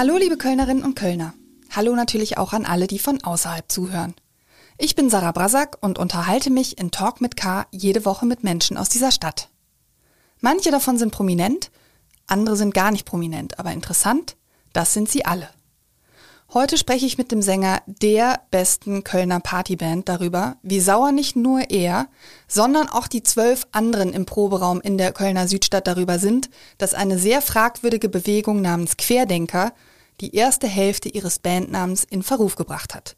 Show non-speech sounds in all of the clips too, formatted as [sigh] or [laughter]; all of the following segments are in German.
Hallo liebe Kölnerinnen und Kölner. Hallo natürlich auch an alle, die von außerhalb zuhören. Ich bin Sarah Brasak und unterhalte mich in Talk mit K jede Woche mit Menschen aus dieser Stadt. Manche davon sind prominent, andere sind gar nicht prominent, aber interessant, das sind sie alle. Heute spreche ich mit dem Sänger der besten Kölner Partyband darüber, wie sauer nicht nur er, sondern auch die zwölf anderen im Proberaum in der Kölner Südstadt darüber sind, dass eine sehr fragwürdige Bewegung namens Querdenker die erste Hälfte ihres Bandnamens in Verruf gebracht hat.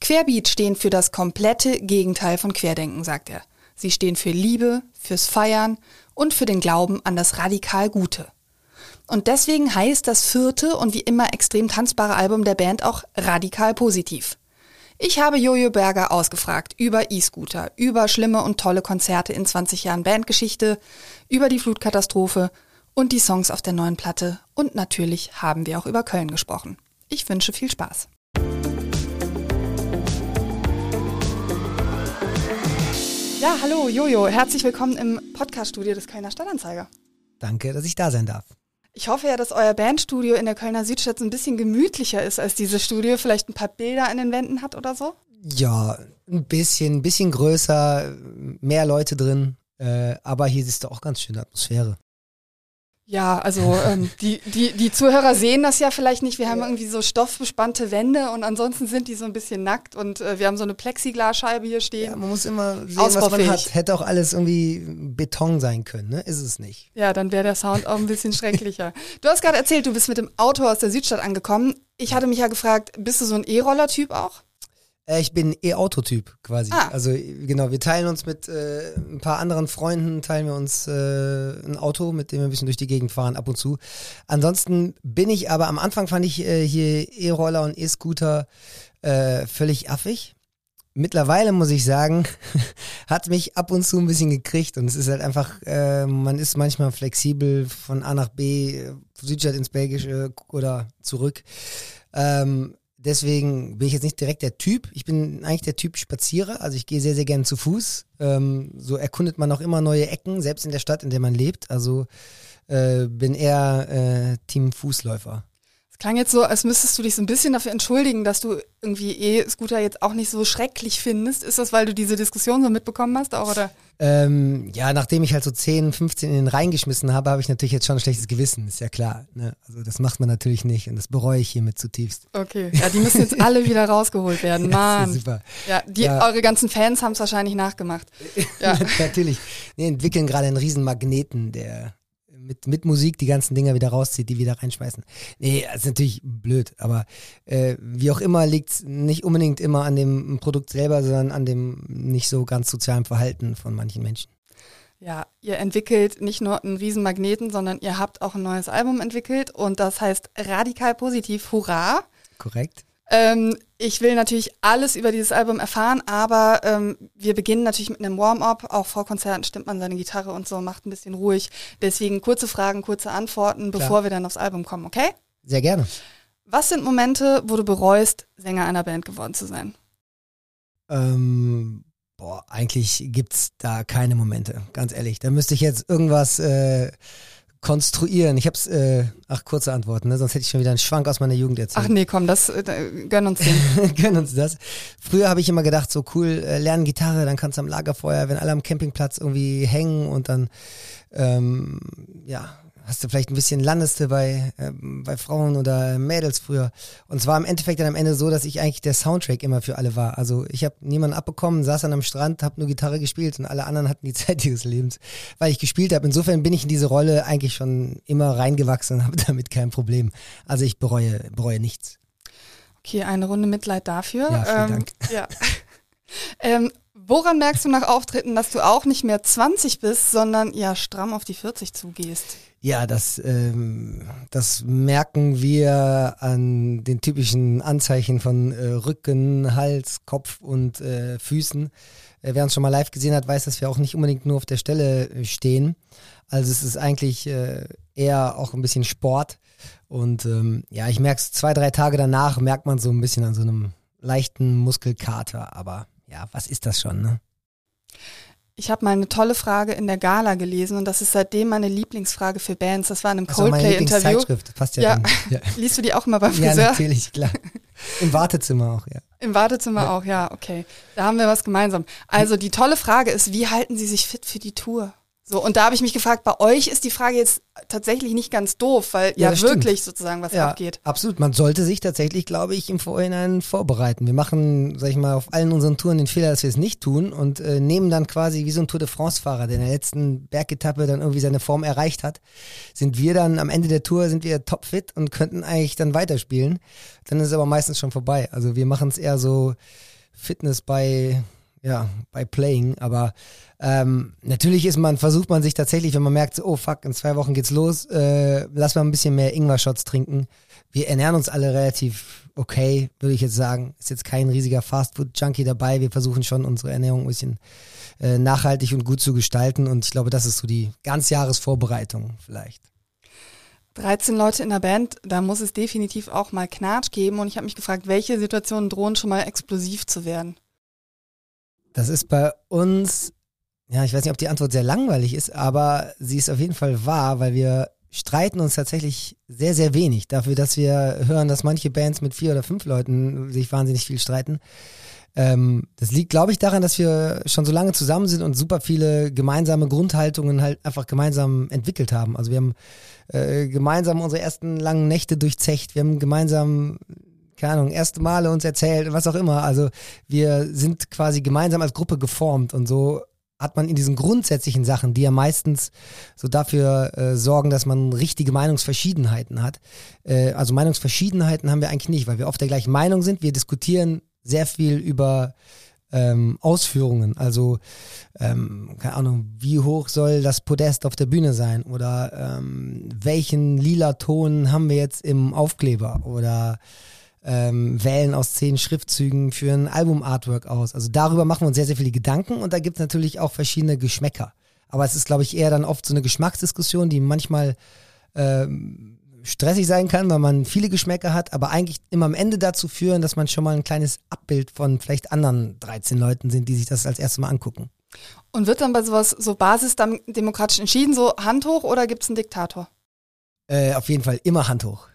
Querbeat stehen für das komplette Gegenteil von Querdenken, sagt er. Sie stehen für Liebe, fürs Feiern und für den Glauben an das radikal Gute. Und deswegen heißt das vierte und wie immer extrem tanzbare Album der Band auch radikal positiv. Ich habe Jojo Berger ausgefragt über E-Scooter, über schlimme und tolle Konzerte in 20 Jahren Bandgeschichte, über die Flutkatastrophe und die Songs auf der neuen Platte und natürlich haben wir auch über Köln gesprochen. Ich wünsche viel Spaß. Ja, hallo Jojo, herzlich willkommen im Podcaststudio des Kölner Stadtanzeiger. Danke, dass ich da sein darf. Ich hoffe ja, dass euer Bandstudio in der Kölner Südstadt so ein bisschen gemütlicher ist als dieses Studio, vielleicht ein paar Bilder an den Wänden hat oder so. Ja, ein bisschen, ein bisschen größer, mehr Leute drin, äh, aber hier ist doch auch ganz schöne Atmosphäre. Ja, also ähm, die, die, die Zuhörer sehen das ja vielleicht nicht. Wir haben irgendwie so stoffbespannte Wände und ansonsten sind die so ein bisschen nackt und äh, wir haben so eine Plexiglasscheibe hier stehen. Ja, man muss immer sehen, was man hat. Hätte auch alles irgendwie Beton sein können, ne? Ist es nicht. Ja, dann wäre der Sound auch ein bisschen schrecklicher. Du hast gerade erzählt, du bist mit dem Auto aus der Südstadt angekommen. Ich hatte mich ja gefragt, bist du so ein E-Roller-Typ auch? Äh, ich bin E-Auto-Typ quasi. Ah. Also genau, wir teilen uns mit äh, ein paar anderen Freunden, teilen wir uns äh, ein Auto, mit dem wir ein bisschen durch die Gegend fahren ab und zu. Ansonsten bin ich aber, am Anfang fand ich äh, hier E-Roller und E-Scooter äh, völlig affig. Mittlerweile muss ich sagen, [laughs] hat mich ab und zu ein bisschen gekriegt und es ist halt einfach, äh, man ist manchmal flexibel von A nach B, Südstadt ins Belgische oder zurück. Ähm, Deswegen bin ich jetzt nicht direkt der Typ. Ich bin eigentlich der Typ Spazierer. Also ich gehe sehr, sehr gerne zu Fuß. Ähm, so erkundet man auch immer neue Ecken, selbst in der Stadt, in der man lebt. Also äh, bin eher äh, Team Fußläufer klang jetzt so, als müsstest du dich so ein bisschen dafür entschuldigen, dass du irgendwie E-Scooter jetzt auch nicht so schrecklich findest. Ist das, weil du diese Diskussion so mitbekommen hast auch, oder? Ähm, ja, nachdem ich halt so 10, 15 in den reingeschmissen habe, habe ich natürlich jetzt schon ein schlechtes Gewissen, ist ja klar. Ne? Also das macht man natürlich nicht und das bereue ich hiermit zutiefst. Okay, ja, die müssen jetzt alle wieder rausgeholt werden, [laughs] Mann. Ja, super. Ja, die, ja. eure ganzen Fans haben es wahrscheinlich nachgemacht. [laughs] Ja. natürlich. Nee, entwickeln gerade einen riesen Magneten, der mit, mit Musik die ganzen Dinger wieder rauszieht, die wieder reinschmeißen. Nee, das ist natürlich blöd, aber äh, wie auch immer liegt es nicht unbedingt immer an dem Produkt selber, sondern an dem nicht so ganz sozialen Verhalten von manchen Menschen. Ja, ihr entwickelt nicht nur einen Riesenmagneten, sondern ihr habt auch ein neues Album entwickelt und das heißt Radikal Positiv, Hurra! Korrekt. Ähm, ich will natürlich alles über dieses Album erfahren, aber ähm, wir beginnen natürlich mit einem Warm-up. Auch vor Konzerten stimmt man seine Gitarre und so, macht ein bisschen ruhig. Deswegen kurze Fragen, kurze Antworten, bevor Klar. wir dann aufs Album kommen, okay? Sehr gerne. Was sind Momente, wo du bereust, Sänger einer Band geworden zu sein? Ähm, boah, eigentlich gibt's da keine Momente, ganz ehrlich. Da müsste ich jetzt irgendwas äh, konstruieren? Ich hab's, äh, ach, kurze Antworten, ne? sonst hätte ich schon wieder einen Schwank aus meiner Jugend erzählt. Ach nee, komm, das, äh, gönn uns den. [laughs] gönn uns das. Früher habe ich immer gedacht, so cool, äh, lernen Gitarre, dann kannst du am Lagerfeuer, wenn alle am Campingplatz irgendwie hängen und dann, ähm, ja, hast du vielleicht ein bisschen landeste bei, äh, bei Frauen oder Mädels früher. Und zwar im Endeffekt dann am Ende so, dass ich eigentlich der Soundtrack immer für alle war. Also ich habe niemanden abbekommen, saß dann am Strand, habe nur Gitarre gespielt und alle anderen hatten die [laughs] Zeit ihres Lebens, weil ich gespielt habe. Insofern bin ich in diese Rolle eigentlich schon immer reingewachsen und habe [laughs] damit kein Problem. Also ich bereue, bereue nichts. Okay, eine Runde Mitleid dafür. Ja, vielen ähm, Dank. Ja. [laughs] ähm, woran merkst du nach Auftritten, dass du auch nicht mehr 20 bist, sondern ja stramm auf die 40 zugehst? Ja, das, ähm, das merken wir an den typischen Anzeichen von äh, Rücken, Hals, Kopf und äh, Füßen. Äh, wer uns schon mal live gesehen hat, weiß, dass wir auch nicht unbedingt nur auf der Stelle äh, stehen. Also es ist eigentlich äh, eher auch ein bisschen Sport. Und ähm, ja, ich merke es zwei, drei Tage danach, merkt man so ein bisschen an so einem leichten Muskelkater. Aber ja, was ist das schon, ne? Ich habe mal eine tolle Frage in der Gala gelesen und das ist seitdem meine Lieblingsfrage für Bands. Das war in einem Coldplay-Interview. Passt ja. Ja. ja. [laughs] Liest du die auch immer beim Friseur? Ja, natürlich, klar. [laughs] Im Wartezimmer auch, ja. Im Wartezimmer ja. auch, ja, okay. Da haben wir was gemeinsam. Also die tolle Frage ist, wie halten Sie sich fit für die Tour? So, und da habe ich mich gefragt, bei euch ist die Frage jetzt tatsächlich nicht ganz doof, weil ja, ja wirklich sozusagen was ja, abgeht. Absolut. Man sollte sich tatsächlich, glaube ich, im Vorhinein vorbereiten. Wir machen, sag ich mal, auf allen unseren Touren den Fehler, dass wir es nicht tun und äh, nehmen dann quasi wie so ein Tour de France-Fahrer, der in der letzten Bergetappe dann irgendwie seine Form erreicht hat, sind wir dann am Ende der Tour, sind wir topfit und könnten eigentlich dann weiterspielen. Dann ist es aber meistens schon vorbei. Also wir machen es eher so Fitness bei ja, bei Playing, aber ähm, natürlich ist man, versucht man sich tatsächlich, wenn man merkt, oh fuck, in zwei Wochen geht's los, äh, lass mal ein bisschen mehr Ingwer-Shots trinken. Wir ernähren uns alle relativ okay, würde ich jetzt sagen. Ist jetzt kein riesiger Fastfood-Junkie dabei. Wir versuchen schon unsere Ernährung ein bisschen äh, nachhaltig und gut zu gestalten und ich glaube, das ist so die Ganzjahresvorbereitung vielleicht. 13 Leute in der Band, da muss es definitiv auch mal Knatsch geben und ich habe mich gefragt, welche Situationen drohen schon mal explosiv zu werden? Das ist bei uns, ja, ich weiß nicht, ob die Antwort sehr langweilig ist, aber sie ist auf jeden Fall wahr, weil wir streiten uns tatsächlich sehr, sehr wenig. Dafür, dass wir hören, dass manche Bands mit vier oder fünf Leuten sich wahnsinnig viel streiten. Ähm, das liegt, glaube ich, daran, dass wir schon so lange zusammen sind und super viele gemeinsame Grundhaltungen halt einfach gemeinsam entwickelt haben. Also wir haben äh, gemeinsam unsere ersten langen Nächte durchzecht, wir haben gemeinsam keine Ahnung, erste Male uns erzählt, was auch immer. Also wir sind quasi gemeinsam als Gruppe geformt und so hat man in diesen grundsätzlichen Sachen, die ja meistens so dafür äh, sorgen, dass man richtige Meinungsverschiedenheiten hat. Äh, also Meinungsverschiedenheiten haben wir eigentlich nicht, weil wir oft der gleichen Meinung sind. Wir diskutieren sehr viel über ähm, Ausführungen. Also, ähm, keine Ahnung, wie hoch soll das Podest auf der Bühne sein? Oder ähm, welchen lila Ton haben wir jetzt im Aufkleber? Oder ähm, wählen aus zehn Schriftzügen für ein Album-Artwork aus. Also darüber machen wir uns sehr, sehr viele Gedanken und da gibt es natürlich auch verschiedene Geschmäcker. Aber es ist, glaube ich, eher dann oft so eine Geschmacksdiskussion, die manchmal ähm, stressig sein kann, weil man viele Geschmäcker hat, aber eigentlich immer am Ende dazu führen, dass man schon mal ein kleines Abbild von vielleicht anderen 13 Leuten sind, die sich das als erstes Mal angucken. Und wird dann bei sowas so basisdemokratisch entschieden, so Hand hoch oder gibt es einen Diktator? Äh, auf jeden Fall immer Hand hoch.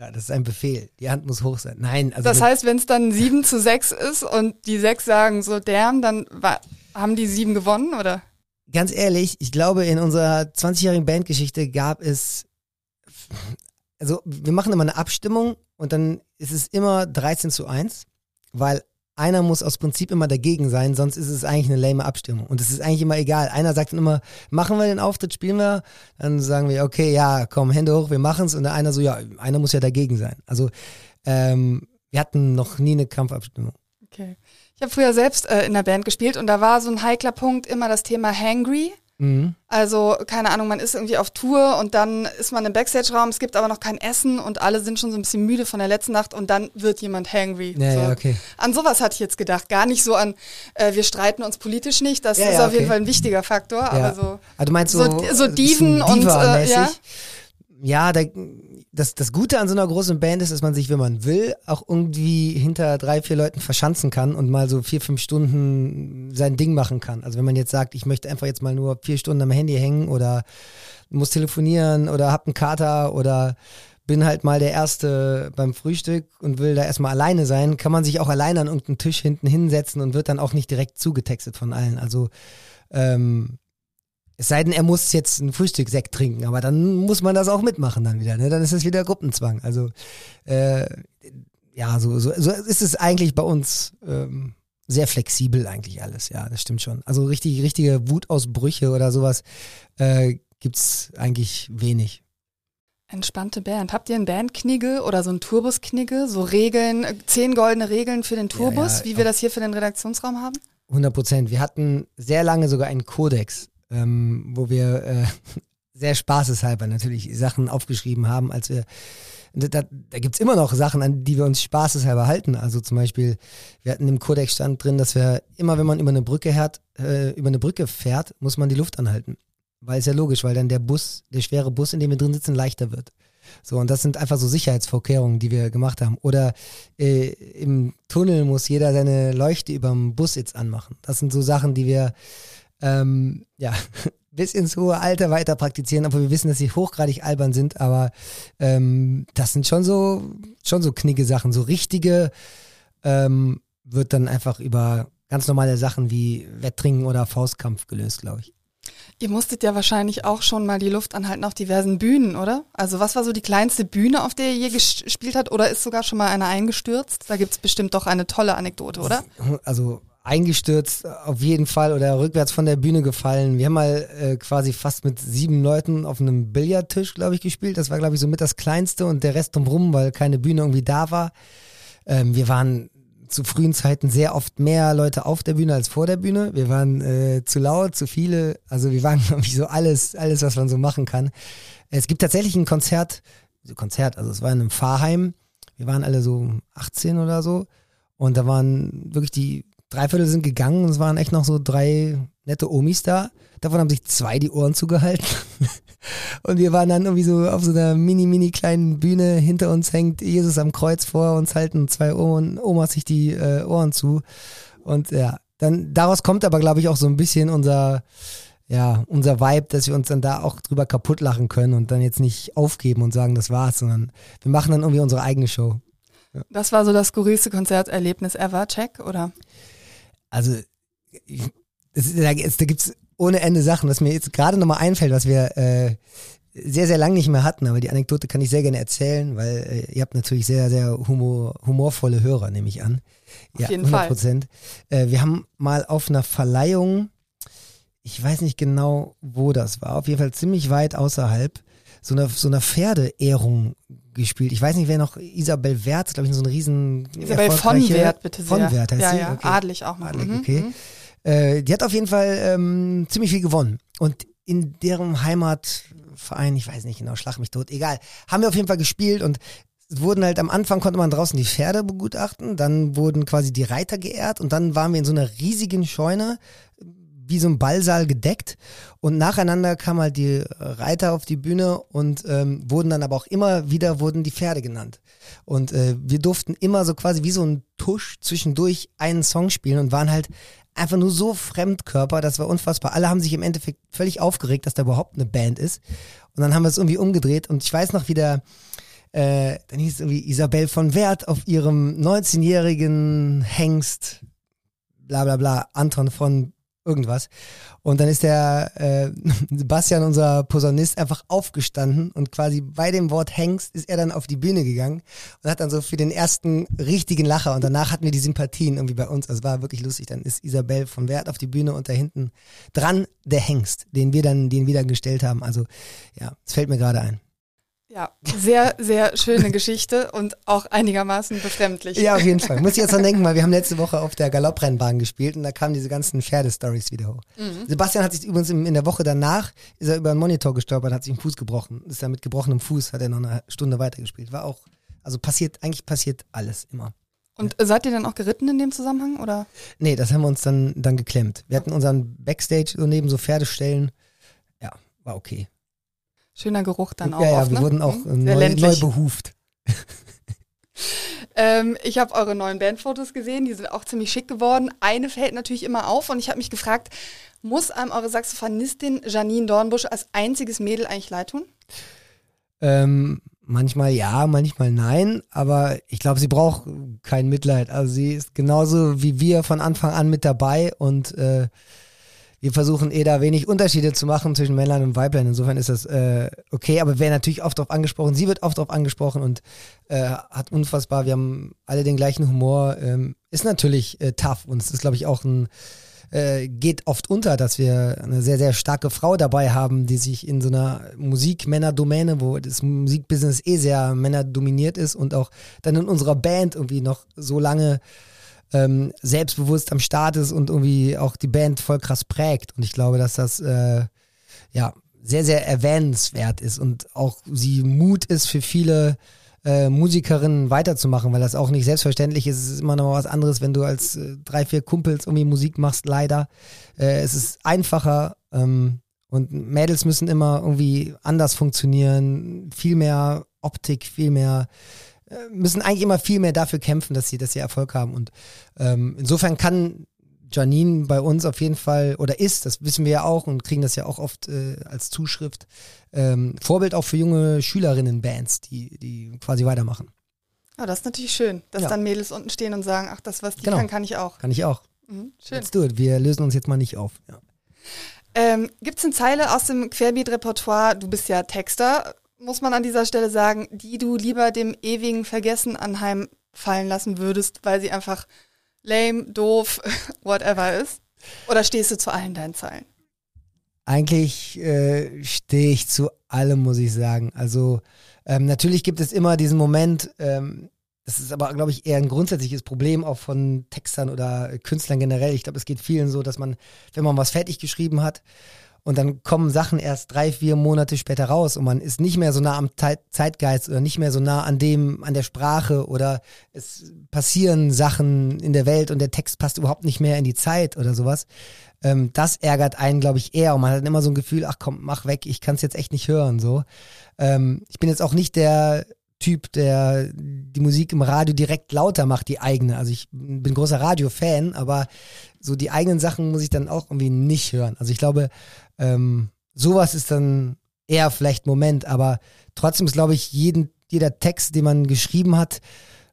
Ja, das ist ein Befehl. Die Hand muss hoch sein. Nein, also. Das heißt, wenn es dann 7 zu 6 ist und die 6 sagen so damn, dann haben die 7 gewonnen, oder? Ganz ehrlich, ich glaube, in unserer 20-jährigen Bandgeschichte gab es. Also, wir machen immer eine Abstimmung und dann ist es immer 13 zu 1, weil einer muss aus Prinzip immer dagegen sein, sonst ist es eigentlich eine lame Abstimmung. Und es ist eigentlich immer egal. Einer sagt dann immer, machen wir den Auftritt, spielen wir? Dann sagen wir, okay, ja, komm, Hände hoch, wir machen's. Und der einer so, ja, einer muss ja dagegen sein. Also ähm, wir hatten noch nie eine Kampfabstimmung. Okay. Ich habe früher selbst äh, in der Band gespielt und da war so ein heikler Punkt immer das Thema Hangry. Mhm. Also, keine Ahnung, man ist irgendwie auf Tour und dann ist man im Backstage-Raum, es gibt aber noch kein Essen und alle sind schon so ein bisschen müde von der letzten Nacht und dann wird jemand hangry. Ja, so. ja, okay. An sowas hatte ich jetzt gedacht. Gar nicht so an, äh, wir streiten uns politisch nicht, das ja, ist auf okay. jeden Fall ein wichtiger Faktor, aber so. Ah, du meinst so, so, so Diven und äh, ja. Ja, da, das, das Gute an so einer großen Band ist, dass man sich, wenn man will, auch irgendwie hinter drei, vier Leuten verschanzen kann und mal so vier, fünf Stunden sein Ding machen kann. Also wenn man jetzt sagt, ich möchte einfach jetzt mal nur vier Stunden am Handy hängen oder muss telefonieren oder hab einen Kater oder bin halt mal der Erste beim Frühstück und will da erstmal alleine sein, kann man sich auch alleine an irgendeinen Tisch hinten hinsetzen und wird dann auch nicht direkt zugetextet von allen. Also ähm, es sei denn, er muss jetzt ein Frühstückssekt trinken, aber dann muss man das auch mitmachen dann wieder. Ne? Dann ist es wieder Gruppenzwang. Also äh, ja, so, so, so ist es eigentlich bei uns ähm, sehr flexibel eigentlich alles. Ja, das stimmt schon. Also richtig, richtige Wutausbrüche oder sowas äh, gibt's eigentlich wenig. Entspannte Band. Habt ihr einen Bandknigge oder so einen Turbusknigge? So Regeln, zehn goldene Regeln für den Turbus, ja, ja, wie wir das hier für den Redaktionsraum haben? 100 Prozent. Wir hatten sehr lange sogar einen Kodex ähm, wo wir äh, [laughs] sehr spaßeshalber natürlich Sachen aufgeschrieben haben, als wir da, da gibt es immer noch Sachen, an die wir uns spaßeshalber halten. Also zum Beispiel, wir hatten im Kodex stand drin, dass wir immer, wenn man über eine Brücke fährt, äh, über eine Brücke fährt, muss man die Luft anhalten. Weil es ja logisch, weil dann der Bus, der schwere Bus, in dem wir drin sitzen, leichter wird. So, und das sind einfach so Sicherheitsvorkehrungen, die wir gemacht haben. Oder äh, im Tunnel muss jeder seine Leuchte über dem Bus jetzt anmachen. Das sind so Sachen, die wir ähm, ja, [laughs] bis ins hohe Alter weiter praktizieren, obwohl wir wissen, dass sie hochgradig albern sind, aber ähm, das sind schon so, schon so knicke Sachen. So richtige ähm, wird dann einfach über ganz normale Sachen wie Wetttrinken oder Faustkampf gelöst, glaube ich. Ihr musstet ja wahrscheinlich auch schon mal die Luft anhalten auf diversen Bühnen, oder? Also was war so die kleinste Bühne, auf der ihr je gespielt habt? Oder ist sogar schon mal eine eingestürzt? Da gibt es bestimmt doch eine tolle Anekdote, oder? Also eingestürzt auf jeden Fall oder rückwärts von der Bühne gefallen. Wir haben mal äh, quasi fast mit sieben Leuten auf einem Billardtisch, glaube ich, gespielt. Das war, glaube ich, so mit das Kleinste und der Rest drumherum, weil keine Bühne irgendwie da war. Ähm, wir waren zu frühen Zeiten sehr oft mehr Leute auf der Bühne als vor der Bühne. Wir waren äh, zu laut, zu viele. Also wir waren, [laughs] glaube ich, so alles, alles, was man so machen kann. Es gibt tatsächlich ein Konzert, Konzert, also es war in einem Fahrheim. Wir waren alle so 18 oder so. Und da waren wirklich die Dreiviertel sind gegangen und es waren echt noch so drei nette Omis da. Davon haben sich zwei die Ohren zugehalten. [laughs] und wir waren dann irgendwie so auf so einer mini, mini kleinen Bühne. Hinter uns hängt Jesus am Kreuz vor uns halten zwei Omas sich die äh, Ohren zu. Und ja, dann daraus kommt aber, glaube ich, auch so ein bisschen unser, ja, unser Vibe, dass wir uns dann da auch drüber kaputt lachen können und dann jetzt nicht aufgeben und sagen, das war's, sondern wir machen dann irgendwie unsere eigene Show. Ja. Das war so das skurrilste Konzerterlebnis ever, check, oder? Also das, da, da gibt es ohne Ende Sachen, was mir jetzt gerade nochmal einfällt, was wir äh, sehr, sehr lange nicht mehr hatten, aber die Anekdote kann ich sehr gerne erzählen, weil äh, ihr habt natürlich sehr, sehr humor, humorvolle Hörer, nehme ich an. Auf ja, jeden 100 Prozent. Äh, wir haben mal auf einer Verleihung, ich weiß nicht genau, wo das war, auf jeden Fall ziemlich weit außerhalb, so einer, so einer Pferdeehrung gespielt. Ich weiß nicht, wer noch Isabel Wert, glaube ich, so ein riesen Isabel von Wert, bitte sehr. Von Wert heißt ja, sie? Ja, okay. adlig auch mal. Adlig, mhm, okay. Mhm. Äh, die hat auf jeden Fall ähm, ziemlich viel gewonnen. Und in deren Heimatverein, ich weiß nicht genau, schlag mich tot, egal, haben wir auf jeden Fall gespielt und es wurden halt am Anfang konnte man draußen die Pferde begutachten, dann wurden quasi die Reiter geehrt und dann waren wir in so einer riesigen Scheune wie so ein Ballsaal gedeckt und nacheinander kamen halt die Reiter auf die Bühne und ähm, wurden dann aber auch immer wieder wurden die Pferde genannt. Und äh, wir durften immer so quasi wie so ein Tusch zwischendurch einen Song spielen und waren halt einfach nur so Fremdkörper, das war unfassbar. Alle haben sich im Endeffekt völlig aufgeregt, dass da überhaupt eine Band ist. Und dann haben wir es irgendwie umgedreht und ich weiß noch, wie der äh, dann hieß es irgendwie Isabel von Wert auf ihrem 19-jährigen Hengst, bla bla bla, Anton von irgendwas. Und dann ist der äh, [laughs] Sebastian, unser Posaunist, einfach aufgestanden und quasi bei dem Wort Hengst ist er dann auf die Bühne gegangen und hat dann so für den ersten richtigen Lacher und danach hatten wir die Sympathien irgendwie bei uns. Also war wirklich lustig. Dann ist Isabel von Wert auf die Bühne und da hinten dran der Hengst, den wir dann, den wir dann gestellt haben. Also ja, es fällt mir gerade ein. Ja, sehr, sehr schöne [laughs] Geschichte und auch einigermaßen befremdlich. Ja, auf jeden Fall. Muss ich jetzt dran denken, weil wir haben letzte Woche auf der Galopprennbahn gespielt und da kamen diese ganzen Pferdestories wieder hoch. Mhm. Sebastian hat sich übrigens in der Woche danach, ist er über einen Monitor gestolpert, hat sich den Fuß gebrochen. Ist dann mit gebrochenem Fuß, hat er noch eine Stunde weitergespielt. War auch, also passiert, eigentlich passiert alles immer. Und seid ihr dann auch geritten in dem Zusammenhang, oder? Nee, das haben wir uns dann, dann geklemmt. Wir hatten unseren Backstage so neben so Pferdestellen. Ja, war okay. Schöner Geruch dann auch. Ja, ja, oft, wir ne? wurden auch mhm. neu, neu, behuft. [laughs] ähm, ich habe eure neuen Bandfotos gesehen, die sind auch ziemlich schick geworden. Eine fällt natürlich immer auf und ich habe mich gefragt, muss einem eure Saxophonistin Janine Dornbusch als einziges Mädel eigentlich leid tun? Ähm, manchmal ja, manchmal nein, aber ich glaube, sie braucht kein Mitleid. Also sie ist genauso wie wir von Anfang an mit dabei und äh, wir versuchen eh da wenig Unterschiede zu machen zwischen Männlein und Weiblein. Insofern ist das äh, okay, aber wer natürlich oft darauf angesprochen, sie wird oft darauf angesprochen und äh, hat unfassbar, wir haben alle den gleichen Humor, ähm, ist natürlich äh, tough und es ist, glaube ich, auch ein äh, geht oft unter, dass wir eine sehr, sehr starke Frau dabei haben, die sich in so einer Musik-Männer-Domäne, wo das Musikbusiness eh sehr männerdominiert ist und auch dann in unserer Band irgendwie noch so lange ähm, selbstbewusst am Start ist und irgendwie auch die Band voll krass prägt. Und ich glaube, dass das äh, ja sehr, sehr erwähnenswert ist und auch sie Mut ist für viele äh, Musikerinnen weiterzumachen, weil das auch nicht selbstverständlich ist. Es ist immer noch was anderes, wenn du als äh, drei, vier Kumpels irgendwie Musik machst, leider. Äh, es ist einfacher ähm, und Mädels müssen immer irgendwie anders funktionieren, viel mehr Optik, viel mehr müssen eigentlich immer viel mehr dafür kämpfen, dass sie, dass sie Erfolg haben. Und ähm, insofern kann Janine bei uns auf jeden Fall oder ist, das wissen wir ja auch und kriegen das ja auch oft äh, als Zuschrift, ähm, Vorbild auch für junge Schülerinnen-Bands, die, die quasi weitermachen. Oh, das ist natürlich schön, dass ja. dann Mädels unten stehen und sagen, ach, das, was die genau. kann, kann ich auch. Kann ich auch. Mhm, schön. Let's do it. Wir lösen uns jetzt mal nicht auf. Ja. Ähm, Gibt es eine Zeile aus dem Querbeat-Repertoire, du bist ja Texter, muss man an dieser Stelle sagen, die du lieber dem ewigen Vergessen anheimfallen lassen würdest, weil sie einfach lame, doof, [laughs] whatever ist? Oder stehst du zu allen deinen Zeilen? Eigentlich äh, stehe ich zu allem, muss ich sagen. Also ähm, natürlich gibt es immer diesen Moment, ähm, das ist aber, glaube ich, eher ein grundsätzliches Problem auch von Textern oder Künstlern generell. Ich glaube, es geht vielen so, dass man, wenn man was fertig geschrieben hat und dann kommen Sachen erst drei, vier Monate später raus und man ist nicht mehr so nah am Zeitgeist oder nicht mehr so nah an dem, an der Sprache oder es passieren Sachen in der Welt und der Text passt überhaupt nicht mehr in die Zeit oder sowas. Ähm, das ärgert einen, glaube ich, eher und man hat immer so ein Gefühl, ach komm, mach weg, ich kann es jetzt echt nicht hören. So, ähm, ich bin jetzt auch nicht der Typ, der die Musik im Radio direkt lauter macht, die eigene. Also ich bin großer Radio-Fan, aber so die eigenen Sachen muss ich dann auch irgendwie nicht hören. Also ich glaube, ähm, sowas ist dann eher vielleicht Moment, aber trotzdem ist, glaube ich, jeden, jeder Text, den man geschrieben hat,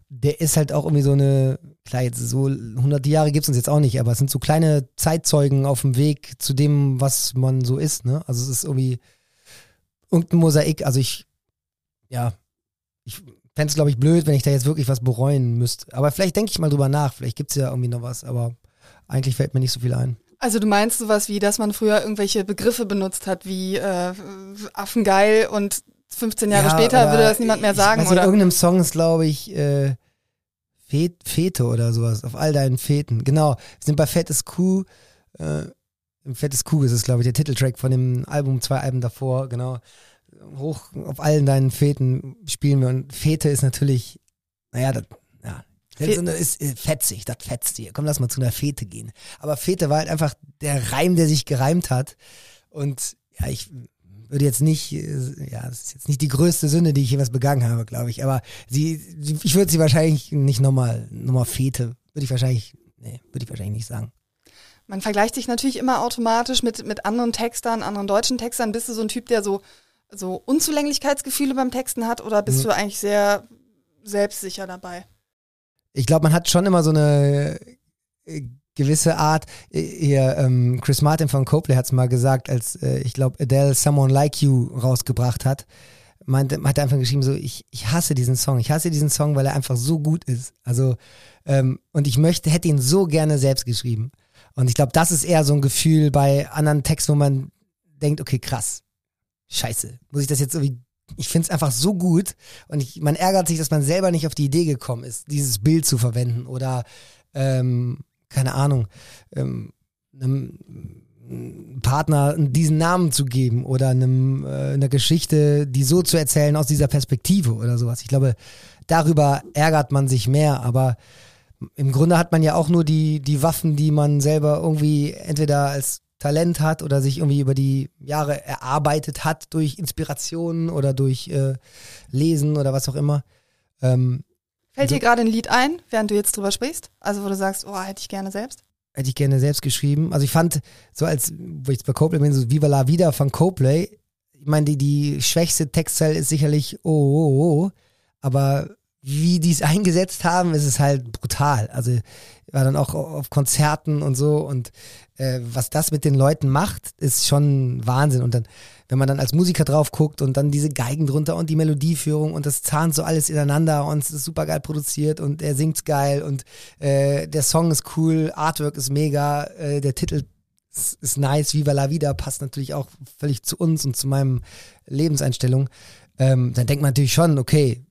der ist halt auch irgendwie so eine, klar, jetzt so 100 Jahre gibt es uns jetzt auch nicht, aber es sind so kleine Zeitzeugen auf dem Weg zu dem, was man so ist, ne? Also es ist irgendwie irgendein Mosaik, also ich, ja, ich fände es, glaube ich, blöd, wenn ich da jetzt wirklich was bereuen müsste. Aber vielleicht denke ich mal drüber nach. Vielleicht gibt es ja irgendwie noch was, aber eigentlich fällt mir nicht so viel ein. Also du meinst sowas wie, dass man früher irgendwelche Begriffe benutzt hat, wie äh, Affengeil und 15 Jahre ja, später würde das niemand mehr sagen, ich weiß oder? In irgendeinem Song ist, glaube ich, äh, Fete oder sowas, auf all deinen Feten. Genau, wir sind bei Fettes Kuh. Äh, Fettes Kuh ist es, glaube ich, der Titeltrack von dem Album, zwei Alben davor, genau hoch auf allen deinen Feten spielen wir. Und Fete ist natürlich, naja, das, ja. Das ist äh, fetzig, das fetzt dir. Komm, lass mal zu einer Fete gehen. Aber Fete war halt einfach der Reim, der sich gereimt hat. Und ja, ich würde jetzt nicht, äh, ja, das ist jetzt nicht die größte Sünde, die ich jemals begangen habe, glaube ich. Aber sie, ich würde sie wahrscheinlich nicht nochmal, nochmal Fete, würde ich wahrscheinlich, nee, würde ich wahrscheinlich nicht sagen. Man vergleicht sich natürlich immer automatisch mit, mit anderen Textern, anderen deutschen Textern. Bist du so ein Typ, der so so Unzulänglichkeitsgefühle beim Texten hat oder bist mhm. du eigentlich sehr selbstsicher dabei? Ich glaube, man hat schon immer so eine äh, gewisse Art. Äh, hier, ähm, Chris Martin von Copley hat es mal gesagt, als äh, ich glaube Adele Someone Like You rausgebracht hat. Meinte, hat er einfach geschrieben, so, ich, ich hasse diesen Song. Ich hasse diesen Song, weil er einfach so gut ist. Also, ähm, und ich möchte, hätte ihn so gerne selbst geschrieben. Und ich glaube, das ist eher so ein Gefühl bei anderen Texten, wo man denkt, okay, krass, scheiße, muss ich das jetzt irgendwie ich finde es einfach so gut und ich, man ärgert sich, dass man selber nicht auf die Idee gekommen ist, dieses Bild zu verwenden oder ähm, keine Ahnung, ähm, einem Partner diesen Namen zu geben oder einem, äh, einer Geschichte, die so zu erzählen aus dieser Perspektive oder sowas. Ich glaube, darüber ärgert man sich mehr, aber im Grunde hat man ja auch nur die, die Waffen, die man selber irgendwie entweder als Talent hat oder sich irgendwie über die Jahre erarbeitet hat durch Inspirationen oder durch äh, Lesen oder was auch immer. Ähm, Fällt dir gerade ein Lied ein, während du jetzt drüber sprichst? Also wo du sagst, oh, hätte ich gerne selbst? Hätte ich gerne selbst geschrieben. Also ich fand, so als, wo ich jetzt bei Coplay bin, so Viva la Vida von Coplay, ich meine, die, die schwächste Textzeile ist sicherlich oh, oh, oh, aber wie die es eingesetzt haben, ist es halt brutal. Also war dann auch auf Konzerten und so und äh, was das mit den Leuten macht, ist schon Wahnsinn. Und dann, wenn man dann als Musiker drauf guckt und dann diese Geigen drunter und die Melodieführung und das zahnt so alles ineinander und es ist super geil produziert und er singt's geil und äh, der Song ist cool, Artwork ist mega, äh, der Titel ist, ist nice, Viva la Vida passt natürlich auch völlig zu uns und zu meinem Lebenseinstellung. Ähm, dann denkt man natürlich schon, okay,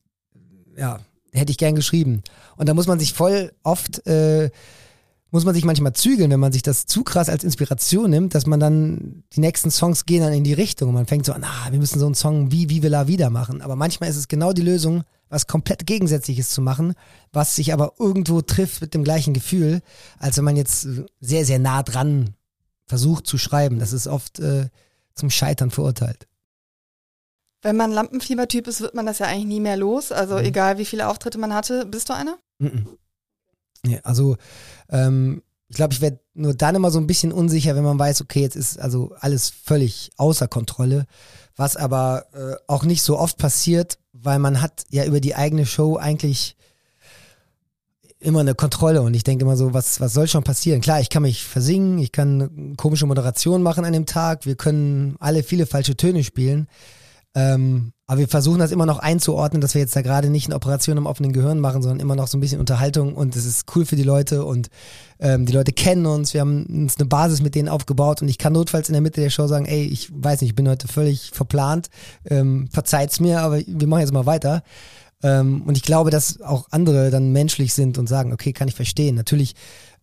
ja, hätte ich gern geschrieben. Und da muss man sich voll oft, äh, muss man sich manchmal zügeln, wenn man sich das zu krass als Inspiration nimmt, dass man dann, die nächsten Songs gehen dann in die Richtung und man fängt so an, ah, wir müssen so einen Song wie Vive la Vida machen. Aber manchmal ist es genau die Lösung, was komplett Gegensätzliches zu machen, was sich aber irgendwo trifft mit dem gleichen Gefühl, als wenn man jetzt sehr, sehr nah dran versucht zu schreiben. Das ist oft äh, zum Scheitern verurteilt. Wenn man Lampenfiebertyp ist, wird man das ja eigentlich nie mehr los. Also mhm. egal, wie viele Auftritte man hatte. Bist du einer? Mhm. Ja, also ähm, ich glaube, ich werde nur dann immer so ein bisschen unsicher, wenn man weiß, okay, jetzt ist also alles völlig außer Kontrolle, was aber äh, auch nicht so oft passiert, weil man hat ja über die eigene Show eigentlich immer eine Kontrolle und ich denke immer so, was, was soll schon passieren? Klar, ich kann mich versingen, ich kann komische Moderation machen an dem Tag, wir können alle viele falsche Töne spielen, ähm, aber wir versuchen das immer noch einzuordnen, dass wir jetzt da gerade nicht eine Operation im offenen Gehirn machen, sondern immer noch so ein bisschen Unterhaltung und es ist cool für die Leute und ähm, die Leute kennen uns, wir haben uns eine Basis mit denen aufgebaut und ich kann notfalls in der Mitte der Show sagen, ey, ich weiß nicht, ich bin heute völlig verplant, ähm, verzeiht's mir, aber wir machen jetzt mal weiter. Ähm, und ich glaube, dass auch andere dann menschlich sind und sagen, okay, kann ich verstehen. Natürlich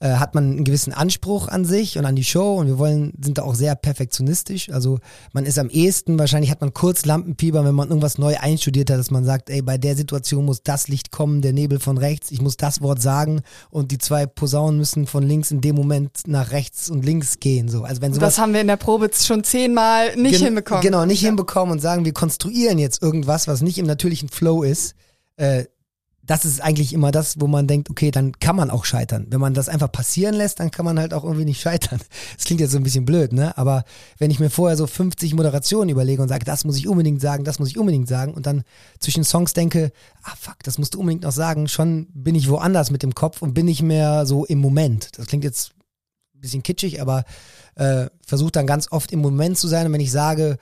äh, hat man einen gewissen Anspruch an sich und an die Show und wir wollen, sind da auch sehr perfektionistisch. Also man ist am ehesten, wahrscheinlich hat man kurz Lampenfieber, wenn man irgendwas neu einstudiert hat, dass man sagt, ey, bei der Situation muss das Licht kommen, der Nebel von rechts, ich muss das Wort sagen und die zwei Posaunen müssen von links in dem Moment nach rechts und links gehen. So. Also wenn sowas, das haben wir in der Probe schon zehnmal nicht gen hinbekommen. Genau, nicht ja. hinbekommen und sagen, wir konstruieren jetzt irgendwas, was nicht im natürlichen Flow ist. Äh, das ist eigentlich immer das, wo man denkt, okay, dann kann man auch scheitern. Wenn man das einfach passieren lässt, dann kann man halt auch irgendwie nicht scheitern. [laughs] Das klingt jetzt so ein bisschen blöd, ne? Aber wenn ich mir vorher so 50 Moderationen überlege und sage, das muss ich unbedingt sagen, das muss ich unbedingt sagen und dann zwischen Songs denke, ah fuck, das musst du unbedingt noch sagen, schon bin ich woanders mit dem Kopf und bin nicht mehr so im Moment. Das klingt jetzt ein bisschen kitschig, aber äh, versuche dann ganz oft im Moment zu sein und wenn ich sage,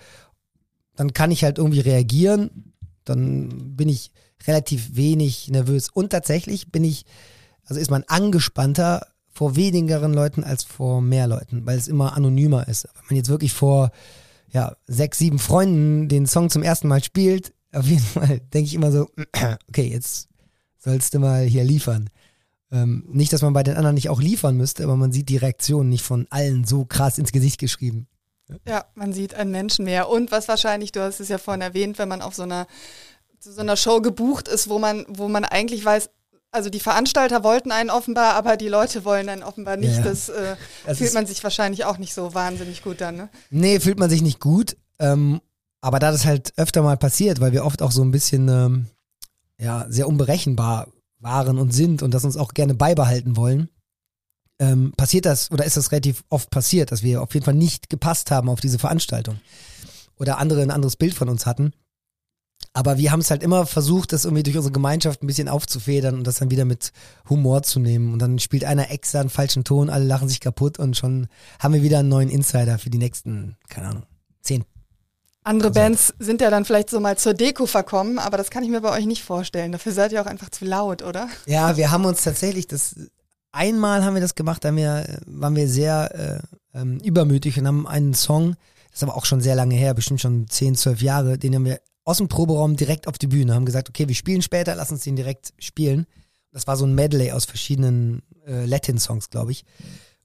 dann kann ich halt irgendwie reagieren, dann bin ich relativ wenig nervös. Und tatsächlich bin ich, also ist man angespannter vor wenigeren Leuten als vor mehr Leuten, weil es immer anonymer ist. Wenn man jetzt wirklich vor ja, sechs, sieben Freunden den Song zum ersten Mal spielt, auf jeden [laughs] Fall denke ich immer so, [clears throat] okay, jetzt sollst du mal hier liefern. Ähm, nicht, dass man bei den anderen nicht auch liefern müsste, aber man sieht die Reaktion nicht von allen so krass ins Gesicht geschrieben. Ja, man sieht einen Menschen mehr. Und was wahrscheinlich, du hast es ja vorhin erwähnt, wenn man auf so einer zu so einer Show gebucht ist, wo man, wo man eigentlich weiß, also die Veranstalter wollten einen offenbar, aber die Leute wollen einen offenbar nicht. Ja, Das, äh, das fühlt man sich wahrscheinlich auch nicht so wahnsinnig gut dann, ne? Nee, fühlt man sich nicht gut. Ähm, aber da das halt öfter mal passiert, weil wir oft auch so ein bisschen ähm, ja, sehr unberechenbar waren und sind und das uns auch gerne beibehalten wollen, ähm, passiert das oder ist das relativ oft passiert, dass wir auf jeden Fall nicht gepasst haben auf diese Veranstaltung oder andere ein anderes Bild von uns hatten. Aber wir haben es halt immer versucht, das irgendwie durch unsere Gemeinschaft ein bisschen aufzufedern und das dann wieder mit Humor zu nehmen. Und dann spielt einer extra einen falschen Ton, alle lachen sich kaputt und schon haben wir wieder einen neuen Insider für die nächsten, keine Ahnung, zehn. Andere Bands sind ja dann vielleicht so mal zur Deko verkommen, aber das kann ich mir bei euch nicht vorstellen. Dafür seid ihr auch einfach zu laut, oder? Ja, wir haben uns tatsächlich das einmal haben wir das gemacht, da haben wir, waren wir sehr äh, ähm, übermütig und haben einen Song, das ist aber auch schon sehr lange her, bestimmt schon zehn, zwölf Jahre, den haben wir aus dem Proberaum direkt auf die Bühne, haben gesagt, okay, wir spielen später, lass uns den direkt spielen. Das war so ein Medley aus verschiedenen äh, Latin-Songs, glaube ich.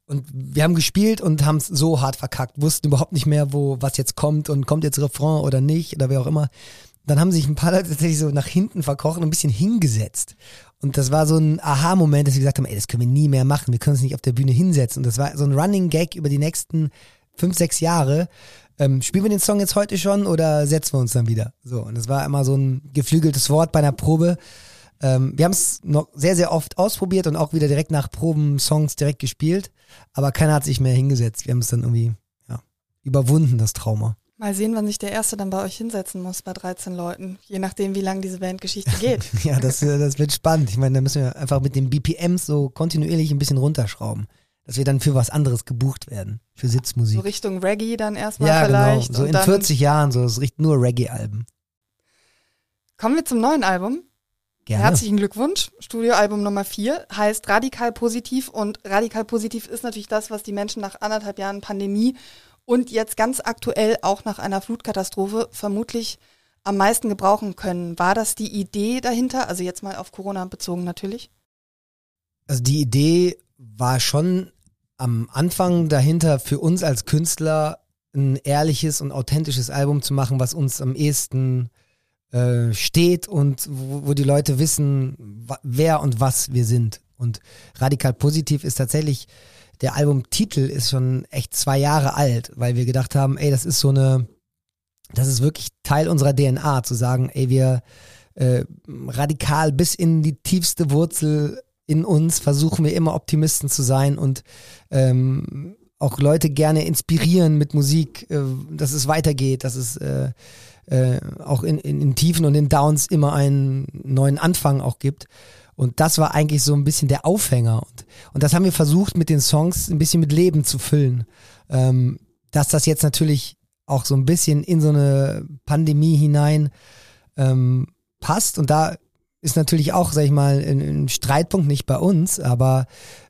Und wir haben gespielt und haben es so hart verkackt, wussten überhaupt nicht mehr, wo was jetzt kommt und kommt jetzt Refrain oder nicht oder wer auch immer. Dann haben sich ein paar Leute tatsächlich so nach hinten verkocht und ein bisschen hingesetzt. Und das war so ein Aha-Moment, dass wir gesagt haben, ey, das können wir nie mehr machen, wir können uns nicht auf der Bühne hinsetzen. Und das war so ein Running Gag über die nächsten fünf, sechs Jahre, ähm, spielen wir den Song jetzt heute schon oder setzen wir uns dann wieder? So, und das war immer so ein geflügeltes Wort bei einer Probe. Ähm, wir haben es noch sehr, sehr oft ausprobiert und auch wieder direkt nach Proben Songs direkt gespielt, aber keiner hat sich mehr hingesetzt. Wir haben es dann irgendwie ja, überwunden, das Trauma. Mal sehen, wann sich der Erste dann bei euch hinsetzen muss, bei 13 Leuten, je nachdem, wie lange diese Bandgeschichte geht. [laughs] ja, das, das wird spannend. Ich meine, da müssen wir einfach mit den BPMs so kontinuierlich ein bisschen runterschrauben dass wir dann für was anderes gebucht werden, für Sitzmusik. So Richtung Reggae dann erstmal ja, genau. vielleicht. Genau. So in 40 Jahren, so, es riecht nur Reggae-Alben. Kommen wir zum neuen Album. Gerne. Herzlichen Glückwunsch. Studioalbum Nummer 4 heißt Radikal Positiv und Radikal Positiv ist natürlich das, was die Menschen nach anderthalb Jahren Pandemie und jetzt ganz aktuell auch nach einer Flutkatastrophe vermutlich am meisten gebrauchen können. War das die Idee dahinter? Also jetzt mal auf Corona bezogen natürlich. Also die Idee war schon am Anfang dahinter für uns als Künstler ein ehrliches und authentisches Album zu machen, was uns am ehesten äh, steht und wo, wo, die Leute wissen, wer und was wir sind. Und radikal positiv ist tatsächlich, der Albumtitel ist schon echt zwei Jahre alt, weil wir gedacht haben, ey, das ist so eine, das ist wirklich Teil unserer DNA, zu sagen, ey, wir äh, radikal bis in die tiefste Wurzel in uns versuchen wir immer Optimisten zu sein und ähm, auch Leute gerne inspirieren mit Musik, äh, dass es weitergeht, dass es äh, äh, auch in, in, in Tiefen und in Downs immer einen neuen Anfang auch gibt. Und das war eigentlich so ein bisschen der Aufhänger. Und, und das haben wir versucht mit den Songs ein bisschen mit Leben zu füllen. Ähm, dass das jetzt natürlich auch so ein bisschen in so eine Pandemie hinein ähm, passt. Und da ist natürlich auch, sag ich mal, ein, Streitpunkt nicht bei uns, aber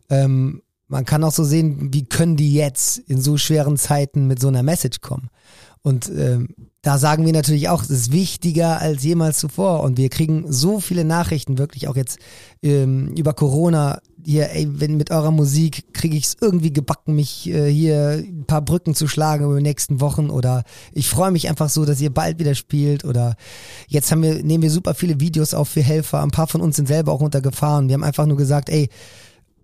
ähm, man kann auch so sehen, wie können die jetzt in so schweren Zeiten mit so einer Message kommen. Und ähm, da sagen wir natürlich auch, es ist wichtiger als jemals zuvor. Und wir kriegen so viele Nachrichten, wirklich auch jetzt ähm, über Corona. Hier, ey, wenn mit eurer Musik kriege ich es irgendwie gebacken, mich äh, hier ein paar Brücken zu schlagen über die nächsten Wochen. Oder ich freue mich einfach so, dass ihr bald wieder spielt. Oder jetzt haben wir, nehmen wir super viele Videos auf für Helfer. Ein paar von uns sind selber auch unter Gefahr. Und wir haben einfach nur gesagt, ey,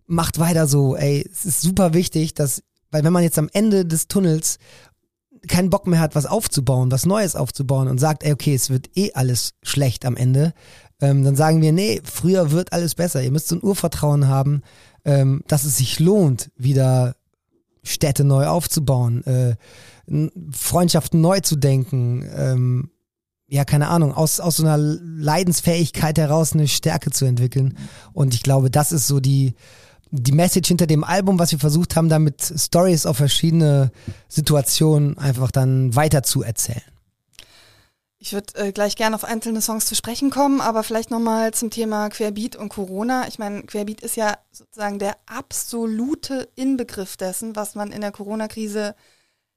macht weiter so, ey, es ist super wichtig, dass, weil wenn man jetzt am Ende des Tunnels keinen Bock mehr hat, was aufzubauen, was Neues aufzubauen und sagt, ey, okay, es wird eh alles schlecht am Ende, ähm, dann sagen wir, nee, früher wird alles besser. Ihr müsst so ein Urvertrauen haben, ähm, dass es sich lohnt, wieder Städte neu aufzubauen, äh, Freundschaften neu zu denken, ähm, ja, keine Ahnung, aus, aus so einer Leidensfähigkeit heraus eine Stärke zu entwickeln. Und ich glaube, das ist so die, die Message hinter dem Album, was wir versucht haben, damit Stories auf verschiedene Situationen einfach dann weiter zu erzählen. Ich würde äh, gleich gerne auf einzelne Songs zu sprechen kommen, aber vielleicht nochmal zum Thema Querbeat und Corona. Ich meine, Querbeat ist ja sozusagen der absolute Inbegriff dessen, was man in der Corona-Krise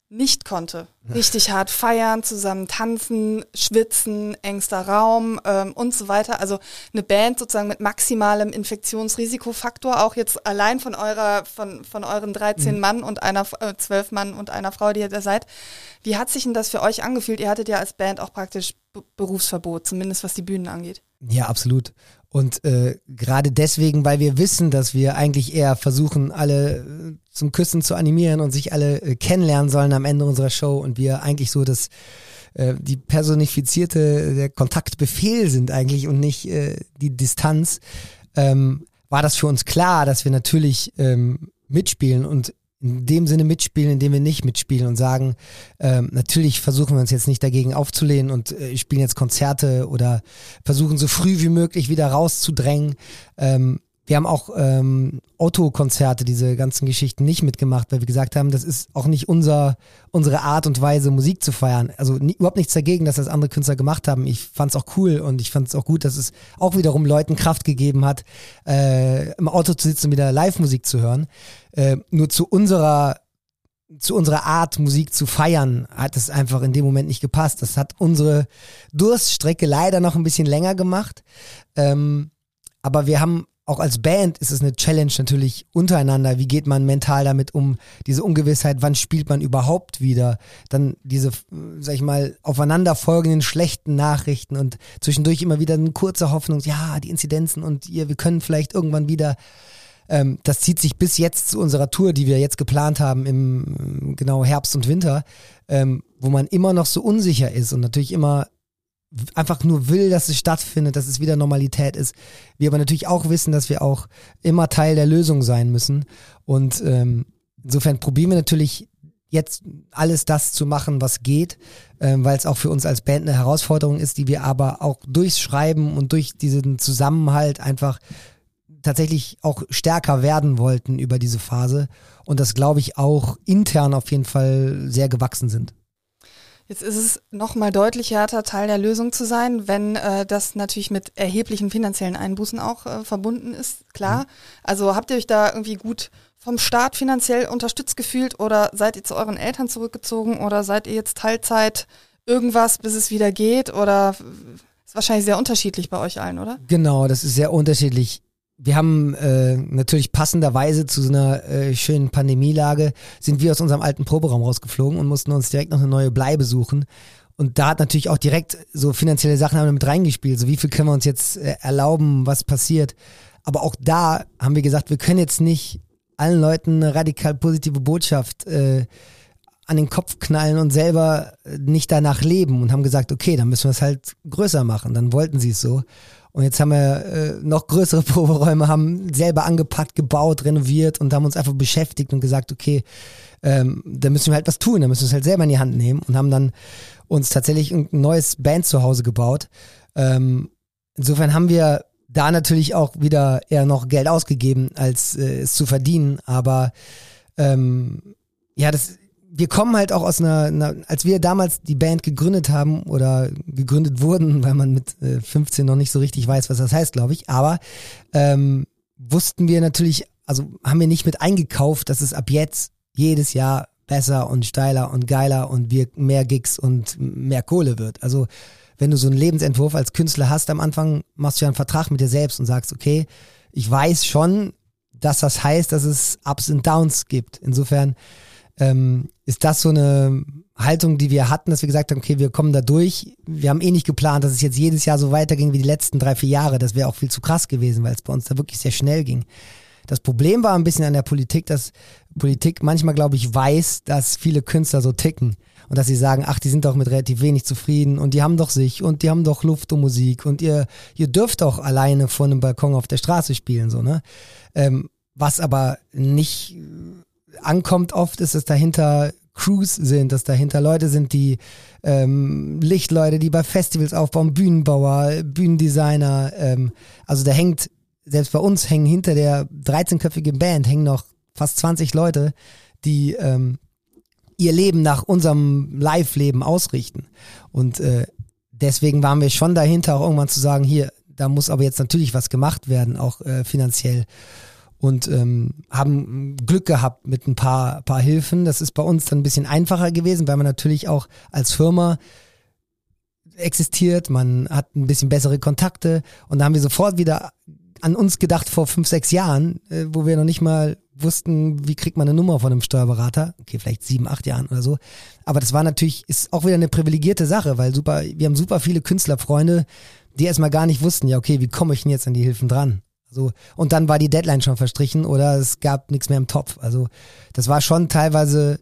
nicht konnte. Richtig hart feiern, zusammen tanzen, schwitzen, engster Raum ähm, und so weiter. Also eine Band sozusagen mit maximalem Infektionsrisikofaktor, auch jetzt allein von eurer, von, von euren 13 mhm. Mann und einer äh, 12 Mann und einer Frau, die ihr da seid. Wie hat sich denn das für euch angefühlt? Ihr hattet ja als Band auch praktisch B Berufsverbot, zumindest was die Bühnen angeht. Ja, absolut. Und äh, gerade deswegen, weil wir wissen, dass wir eigentlich eher versuchen, alle äh, zum Küssen zu animieren und sich alle äh, kennenlernen sollen am Ende unserer Show und wir eigentlich so das äh, die personifizierte der Kontaktbefehl sind eigentlich und nicht äh, die Distanz, ähm, war das für uns klar, dass wir natürlich ähm, mitspielen und in dem Sinne mitspielen, in dem wir nicht mitspielen und sagen, ähm, natürlich versuchen wir uns jetzt nicht dagegen aufzulehnen und äh, spielen jetzt Konzerte oder versuchen so früh wie möglich wieder rauszudrängen. Ähm, wir haben auch ähm, Otto-Konzerte, diese ganzen Geschichten nicht mitgemacht, weil wir gesagt haben, das ist auch nicht unser, unsere Art und Weise, Musik zu feiern. Also nie, überhaupt nichts dagegen, dass das andere Künstler gemacht haben. Ich fand es auch cool und ich fand es auch gut, dass es auch wiederum Leuten Kraft gegeben hat, äh, im Auto zu sitzen und wieder Live-Musik zu hören. Äh, nur zu unserer zu unserer Art, Musik zu feiern, hat es einfach in dem Moment nicht gepasst. Das hat unsere Durststrecke leider noch ein bisschen länger gemacht. Ähm, aber wir haben auch als Band ist es eine Challenge natürlich untereinander. Wie geht man mental damit um? Diese Ungewissheit, wann spielt man überhaupt wieder? Dann diese, sag ich mal, aufeinanderfolgenden schlechten Nachrichten und zwischendurch immer wieder eine kurze Hoffnung, ja, die Inzidenzen und ihr, wir können vielleicht irgendwann wieder. Ähm, das zieht sich bis jetzt zu unserer Tour, die wir jetzt geplant haben im genau Herbst und Winter, ähm, wo man immer noch so unsicher ist und natürlich immer einfach nur will, dass es stattfindet, dass es wieder Normalität ist. Wir aber natürlich auch wissen, dass wir auch immer Teil der Lösung sein müssen. Und ähm, insofern probieren wir natürlich jetzt alles das zu machen, was geht, ähm, weil es auch für uns als Band eine Herausforderung ist, die wir aber auch durchs Schreiben und durch diesen Zusammenhalt einfach tatsächlich auch stärker werden wollten über diese Phase und das glaube ich auch intern auf jeden Fall sehr gewachsen sind. Jetzt ist es nochmal deutlich härter, Teil der Lösung zu sein, wenn äh, das natürlich mit erheblichen finanziellen Einbußen auch äh, verbunden ist, klar. Mhm. Also habt ihr euch da irgendwie gut vom Staat finanziell unterstützt gefühlt oder seid ihr zu euren Eltern zurückgezogen oder seid ihr jetzt Teilzeit irgendwas, bis es wieder geht oder ist wahrscheinlich sehr unterschiedlich bei euch allen, oder? Genau, das ist sehr unterschiedlich wir haben äh, natürlich passenderweise zu so einer äh, schönen Pandemielage sind wir aus unserem alten Proberaum rausgeflogen und mussten uns direkt noch eine neue Bleibe suchen. Und da hat natürlich auch direkt so finanzielle Sachen haben mit reingespielt. So wie viel können wir uns jetzt äh, erlauben, was passiert. Aber auch da haben wir gesagt, wir können jetzt nicht allen Leuten eine radikal positive Botschaft äh, an den Kopf knallen und selber nicht danach leben und haben gesagt, okay, dann müssen wir es halt größer machen. Dann wollten sie es so. Und jetzt haben wir äh, noch größere [laughs] Proberäume, haben selber angepackt, gebaut, renoviert und haben uns einfach beschäftigt und gesagt, okay, ähm, da müssen wir halt was tun, da müssen wir es halt selber in die Hand nehmen und haben dann uns tatsächlich ein neues Band zu Hause gebaut. Ähm, insofern haben wir da natürlich auch wieder eher noch Geld ausgegeben, als äh, es zu verdienen. Aber ähm, ja, das wir kommen halt auch aus einer, einer, als wir damals die Band gegründet haben oder gegründet wurden, [laughs] weil man mit äh, 15 noch nicht so richtig weiß, was das heißt, glaube ich, aber ähm, wussten wir natürlich, also haben wir nicht mit eingekauft, dass es ab jetzt jedes Jahr besser und steiler und geiler und wir mehr Gigs und mehr Kohle wird. Also wenn du so einen Lebensentwurf als Künstler hast am Anfang, machst du ja einen Vertrag mit dir selbst und sagst, okay, ich weiß schon, dass das heißt, dass es Ups und Downs gibt. Insofern ähm, ist das so eine Haltung, die wir hatten, dass wir gesagt haben, okay, wir kommen da durch. Wir haben eh nicht geplant, dass es jetzt jedes Jahr so weiterging wie die letzten drei, vier Jahre. Das wäre auch viel zu krass gewesen, weil es bei uns da wirklich sehr schnell ging. Das Problem war ein bisschen an der Politik, dass Politik manchmal, glaube ich, weiß, dass viele Künstler so ticken und dass sie sagen, ach, die sind doch mit relativ wenig zufrieden und die haben doch sich und die haben doch Luft und Musik und ihr, ihr dürft doch alleine vor einem Balkon auf der Straße spielen, so, ne? Ähm, was aber nicht ankommt oft, ist, dass dahinter Crews sind, dass dahinter Leute sind, die ähm, Lichtleute, die bei Festivals aufbauen, Bühnenbauer, Bühnendesigner. Ähm, also da hängt, selbst bei uns hängen hinter der 13-köpfigen Band hängen noch fast 20 Leute, die ähm, ihr Leben nach unserem Live-Leben ausrichten. Und äh, deswegen waren wir schon dahinter, auch irgendwann zu sagen, hier, da muss aber jetzt natürlich was gemacht werden, auch äh, finanziell und ähm, haben Glück gehabt mit ein paar, paar Hilfen. Das ist bei uns dann ein bisschen einfacher gewesen, weil man natürlich auch als Firma existiert, man hat ein bisschen bessere Kontakte und da haben wir sofort wieder an uns gedacht vor fünf, sechs Jahren, äh, wo wir noch nicht mal wussten, wie kriegt man eine Nummer von einem Steuerberater. Okay, vielleicht sieben, acht Jahren oder so. Aber das war natürlich, ist auch wieder eine privilegierte Sache, weil super, wir haben super viele Künstlerfreunde, die erstmal gar nicht wussten, ja, okay, wie komme ich denn jetzt an die Hilfen dran? So, und dann war die Deadline schon verstrichen oder es gab nichts mehr im Topf. Also das war schon teilweise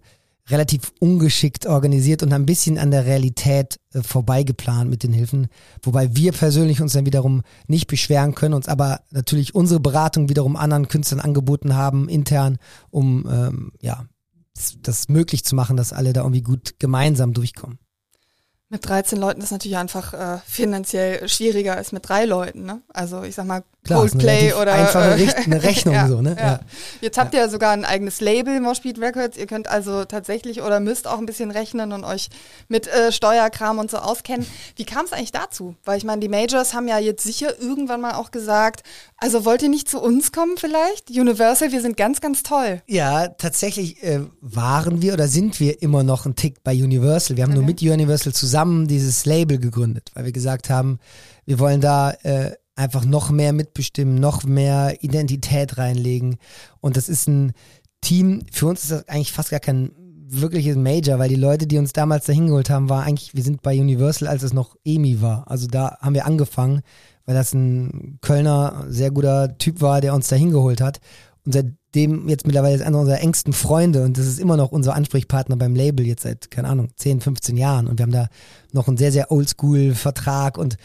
relativ ungeschickt organisiert und ein bisschen an der Realität äh, vorbeigeplant mit den Hilfen. Wobei wir persönlich uns dann wiederum nicht beschweren können, uns aber natürlich unsere Beratung wiederum anderen Künstlern angeboten haben, intern, um ähm, ja, das, das möglich zu machen, dass alle da irgendwie gut gemeinsam durchkommen. Mit 13 Leuten ist natürlich einfach äh, finanziell schwieriger als mit drei Leuten. Ne? Also ich sag mal Klar, Coldplay oder einfache äh, eine Rechnung [laughs] ja, so. Ne? Ja. Ja. Jetzt habt ihr ja sogar ein eigenes Label, Moshbeat Records. Ihr könnt also tatsächlich oder müsst auch ein bisschen rechnen und euch mit äh, Steuerkram und so auskennen. Wie kam es eigentlich dazu? Weil ich meine, die Majors haben ja jetzt sicher irgendwann mal auch gesagt, also wollt ihr nicht zu uns kommen vielleicht? Universal, wir sind ganz, ganz toll. Ja, tatsächlich äh, waren wir oder sind wir immer noch ein Tick bei Universal. Wir haben okay. nur mit Universal zusammen zusammen dieses Label gegründet, weil wir gesagt haben, wir wollen da äh, einfach noch mehr mitbestimmen, noch mehr Identität reinlegen. Und das ist ein Team, für uns ist das eigentlich fast gar kein wirkliches Major, weil die Leute, die uns damals da hingeholt haben, war eigentlich, wir sind bei Universal, als es noch EMI war. Also da haben wir angefangen, weil das ein Kölner sehr guter Typ war, der uns da hingeholt hat. Und seitdem jetzt mittlerweile ist einer unserer engsten Freunde und das ist immer noch unser Ansprechpartner beim Label jetzt seit, keine Ahnung, 10, 15 Jahren. Und wir haben da noch einen sehr, sehr oldschool-Vertrag und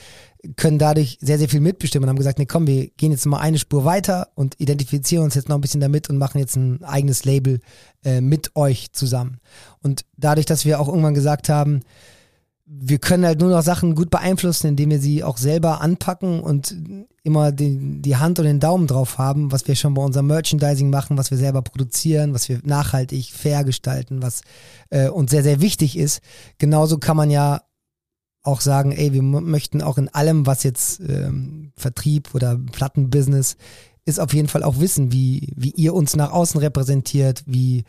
können dadurch sehr, sehr viel mitbestimmen und haben gesagt, nee, komm, wir gehen jetzt mal eine Spur weiter und identifizieren uns jetzt noch ein bisschen damit und machen jetzt ein eigenes Label äh, mit euch zusammen. Und dadurch, dass wir auch irgendwann gesagt haben, wir können halt nur noch Sachen gut beeinflussen, indem wir sie auch selber anpacken und immer die, die Hand und den Daumen drauf haben, was wir schon bei unserem Merchandising machen, was wir selber produzieren, was wir nachhaltig, fair gestalten, was äh, uns sehr, sehr wichtig ist. Genauso kann man ja auch sagen, ey, wir möchten auch in allem, was jetzt ähm, Vertrieb oder Plattenbusiness ist, auf jeden Fall auch wissen, wie, wie ihr uns nach außen repräsentiert, wie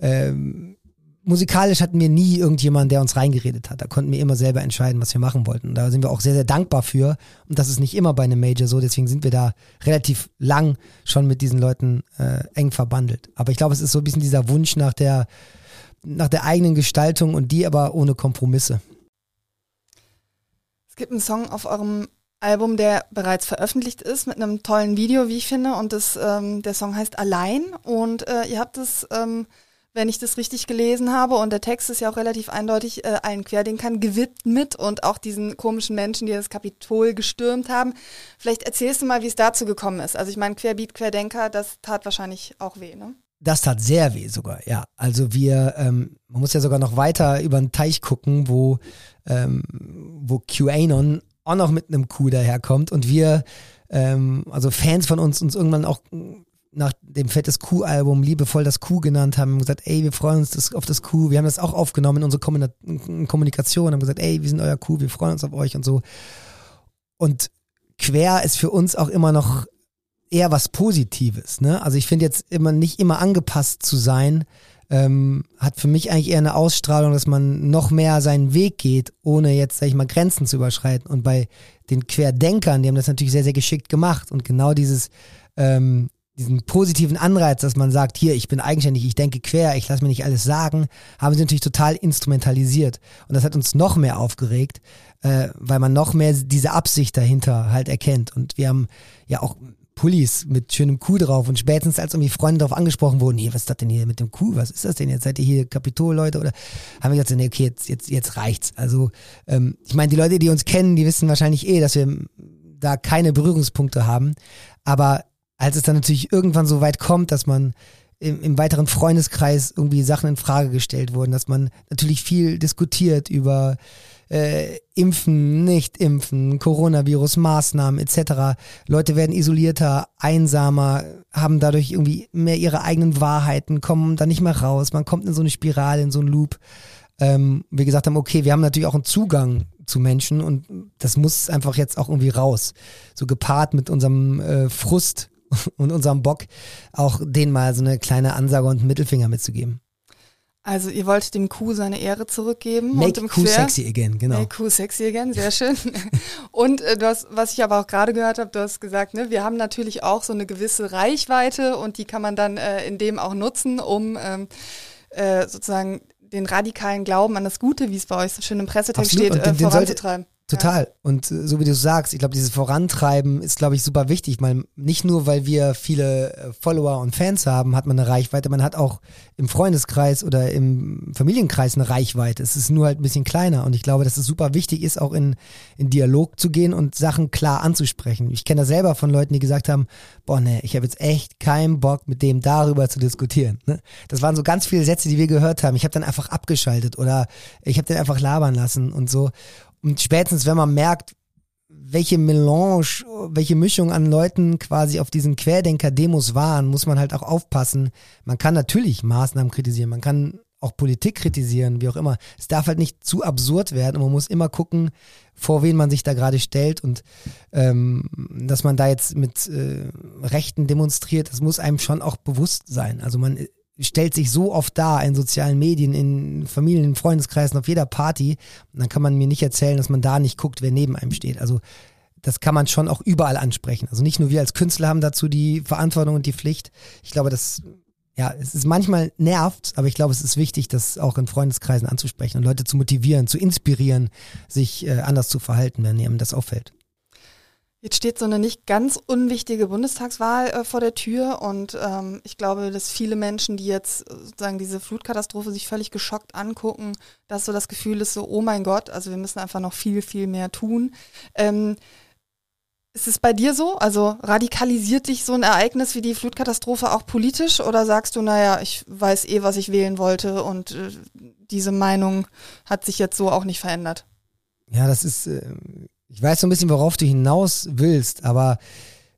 ähm, musikalisch hatten wir nie irgendjemand, der uns reingeredet hat. Da konnten wir immer selber entscheiden, was wir machen wollten. Da sind wir auch sehr, sehr dankbar für. Und das ist nicht immer bei einem Major so. Deswegen sind wir da relativ lang schon mit diesen Leuten äh, eng verbandelt. Aber ich glaube, es ist so ein bisschen dieser Wunsch nach der, nach der eigenen Gestaltung und die aber ohne Kompromisse. Es gibt einen Song auf eurem Album, der bereits veröffentlicht ist, mit einem tollen Video, wie ich finde. Und das, ähm, der Song heißt Allein. Und äh, ihr habt es ähm, wenn ich das richtig gelesen habe. Und der Text ist ja auch relativ eindeutig äh, allen Querdenkern gewidmet und auch diesen komischen Menschen, die das Kapitol gestürmt haben. Vielleicht erzählst du mal, wie es dazu gekommen ist. Also ich meine, Querbeat, Querdenker, das tat wahrscheinlich auch weh, ne? Das tat sehr weh sogar, ja. Also wir, ähm, man muss ja sogar noch weiter über den Teich gucken, wo, ähm, wo QAnon auch noch mit einem Q daherkommt und wir, ähm, also Fans von uns, uns irgendwann auch nach dem Fettes Q-Album liebevoll das Q genannt haben, haben gesagt, ey, wir freuen uns das, auf das Q. Wir haben das auch aufgenommen in unsere Kommunikation, haben gesagt, ey, wir sind euer Q, wir freuen uns auf euch und so. Und quer ist für uns auch immer noch eher was Positives. Ne? Also ich finde jetzt immer nicht immer angepasst zu sein, ähm, hat für mich eigentlich eher eine Ausstrahlung, dass man noch mehr seinen Weg geht, ohne jetzt, sag ich mal, Grenzen zu überschreiten. Und bei den Querdenkern, die haben das natürlich sehr, sehr geschickt gemacht. Und genau dieses, ähm, diesen positiven Anreiz, dass man sagt, hier, ich bin eigenständig, ich denke quer, ich lasse mir nicht alles sagen, haben sie natürlich total instrumentalisiert. Und das hat uns noch mehr aufgeregt, äh, weil man noch mehr diese Absicht dahinter halt erkennt. Und wir haben ja auch Pullis mit schönem Kuh drauf und spätestens als irgendwie Freunde darauf angesprochen wurden, hier, was ist das denn hier mit dem Kuh? Was ist das denn jetzt? Seid ihr hier Kapitol-Leute? Oder haben wir gesagt, nee, okay, jetzt, jetzt, jetzt reicht's. Also, ähm, ich meine, die Leute, die uns kennen, die wissen wahrscheinlich eh, dass wir da keine Berührungspunkte haben. Aber als es dann natürlich irgendwann so weit kommt, dass man im, im weiteren Freundeskreis irgendwie Sachen in Frage gestellt wurden, dass man natürlich viel diskutiert über äh, Impfen, Nicht-Impfen, Coronavirus-Maßnahmen etc. Leute werden isolierter, einsamer, haben dadurch irgendwie mehr ihre eigenen Wahrheiten, kommen da nicht mehr raus. Man kommt in so eine Spirale, in so einen Loop. Ähm, wir gesagt haben, okay, wir haben natürlich auch einen Zugang zu Menschen und das muss einfach jetzt auch irgendwie raus. So gepaart mit unserem äh, Frust und unserem Bock, auch denen mal so eine kleine Ansage und einen Mittelfinger mitzugeben. Also ihr wollt dem Kuh seine Ehre zurückgeben. Make und Kuh sexy again, genau. Make Kuh sexy again, sehr schön. [laughs] und äh, du hast, was ich aber auch gerade gehört habe, du hast gesagt, ne, wir haben natürlich auch so eine gewisse Reichweite und die kann man dann äh, in dem auch nutzen, um ähm, äh, sozusagen den radikalen Glauben an das Gute, wie es bei euch so schön im Pressetext Absolut. steht, äh, voranzutreiben. Total. Ja. Und äh, so wie du sagst, ich glaube, dieses Vorantreiben ist, glaube ich, super wichtig. Weil nicht nur, weil wir viele äh, Follower und Fans haben, hat man eine Reichweite, man hat auch im Freundeskreis oder im Familienkreis eine Reichweite. Es ist nur halt ein bisschen kleiner. Und ich glaube, dass es super wichtig ist, auch in, in Dialog zu gehen und Sachen klar anzusprechen. Ich kenne das selber von Leuten, die gesagt haben, boah, ne, ich habe jetzt echt keinen Bock, mit dem darüber zu diskutieren. Ne? Das waren so ganz viele Sätze, die wir gehört haben. Ich habe dann einfach abgeschaltet oder ich habe den einfach labern lassen und so. Und spätestens, wenn man merkt, welche Melange, welche Mischung an Leuten quasi auf diesen Querdenker-Demos waren, muss man halt auch aufpassen. Man kann natürlich Maßnahmen kritisieren, man kann auch Politik kritisieren, wie auch immer. Es darf halt nicht zu absurd werden und man muss immer gucken, vor wen man sich da gerade stellt und ähm, dass man da jetzt mit äh, Rechten demonstriert, das muss einem schon auch bewusst sein. Also man stellt sich so oft dar in sozialen Medien, in Familien, in Freundeskreisen, auf jeder Party. Und dann kann man mir nicht erzählen, dass man da nicht guckt, wer neben einem steht. Also das kann man schon auch überall ansprechen. Also nicht nur wir als Künstler haben dazu die Verantwortung und die Pflicht. Ich glaube, das, ja, es ist manchmal nervt, aber ich glaube, es ist wichtig, das auch in Freundeskreisen anzusprechen und Leute zu motivieren, zu inspirieren, sich äh, anders zu verhalten, wenn ihnen das auffällt. Jetzt steht so eine nicht ganz unwichtige Bundestagswahl äh, vor der Tür und ähm, ich glaube, dass viele Menschen, die jetzt äh, sozusagen diese Flutkatastrophe sich völlig geschockt angucken, dass so das Gefühl ist so, oh mein Gott, also wir müssen einfach noch viel, viel mehr tun. Ähm, ist es bei dir so? Also radikalisiert dich so ein Ereignis wie die Flutkatastrophe auch politisch oder sagst du, naja, ich weiß eh, was ich wählen wollte und äh, diese Meinung hat sich jetzt so auch nicht verändert? Ja, das ist, äh, ich weiß so ein bisschen, worauf du hinaus willst, aber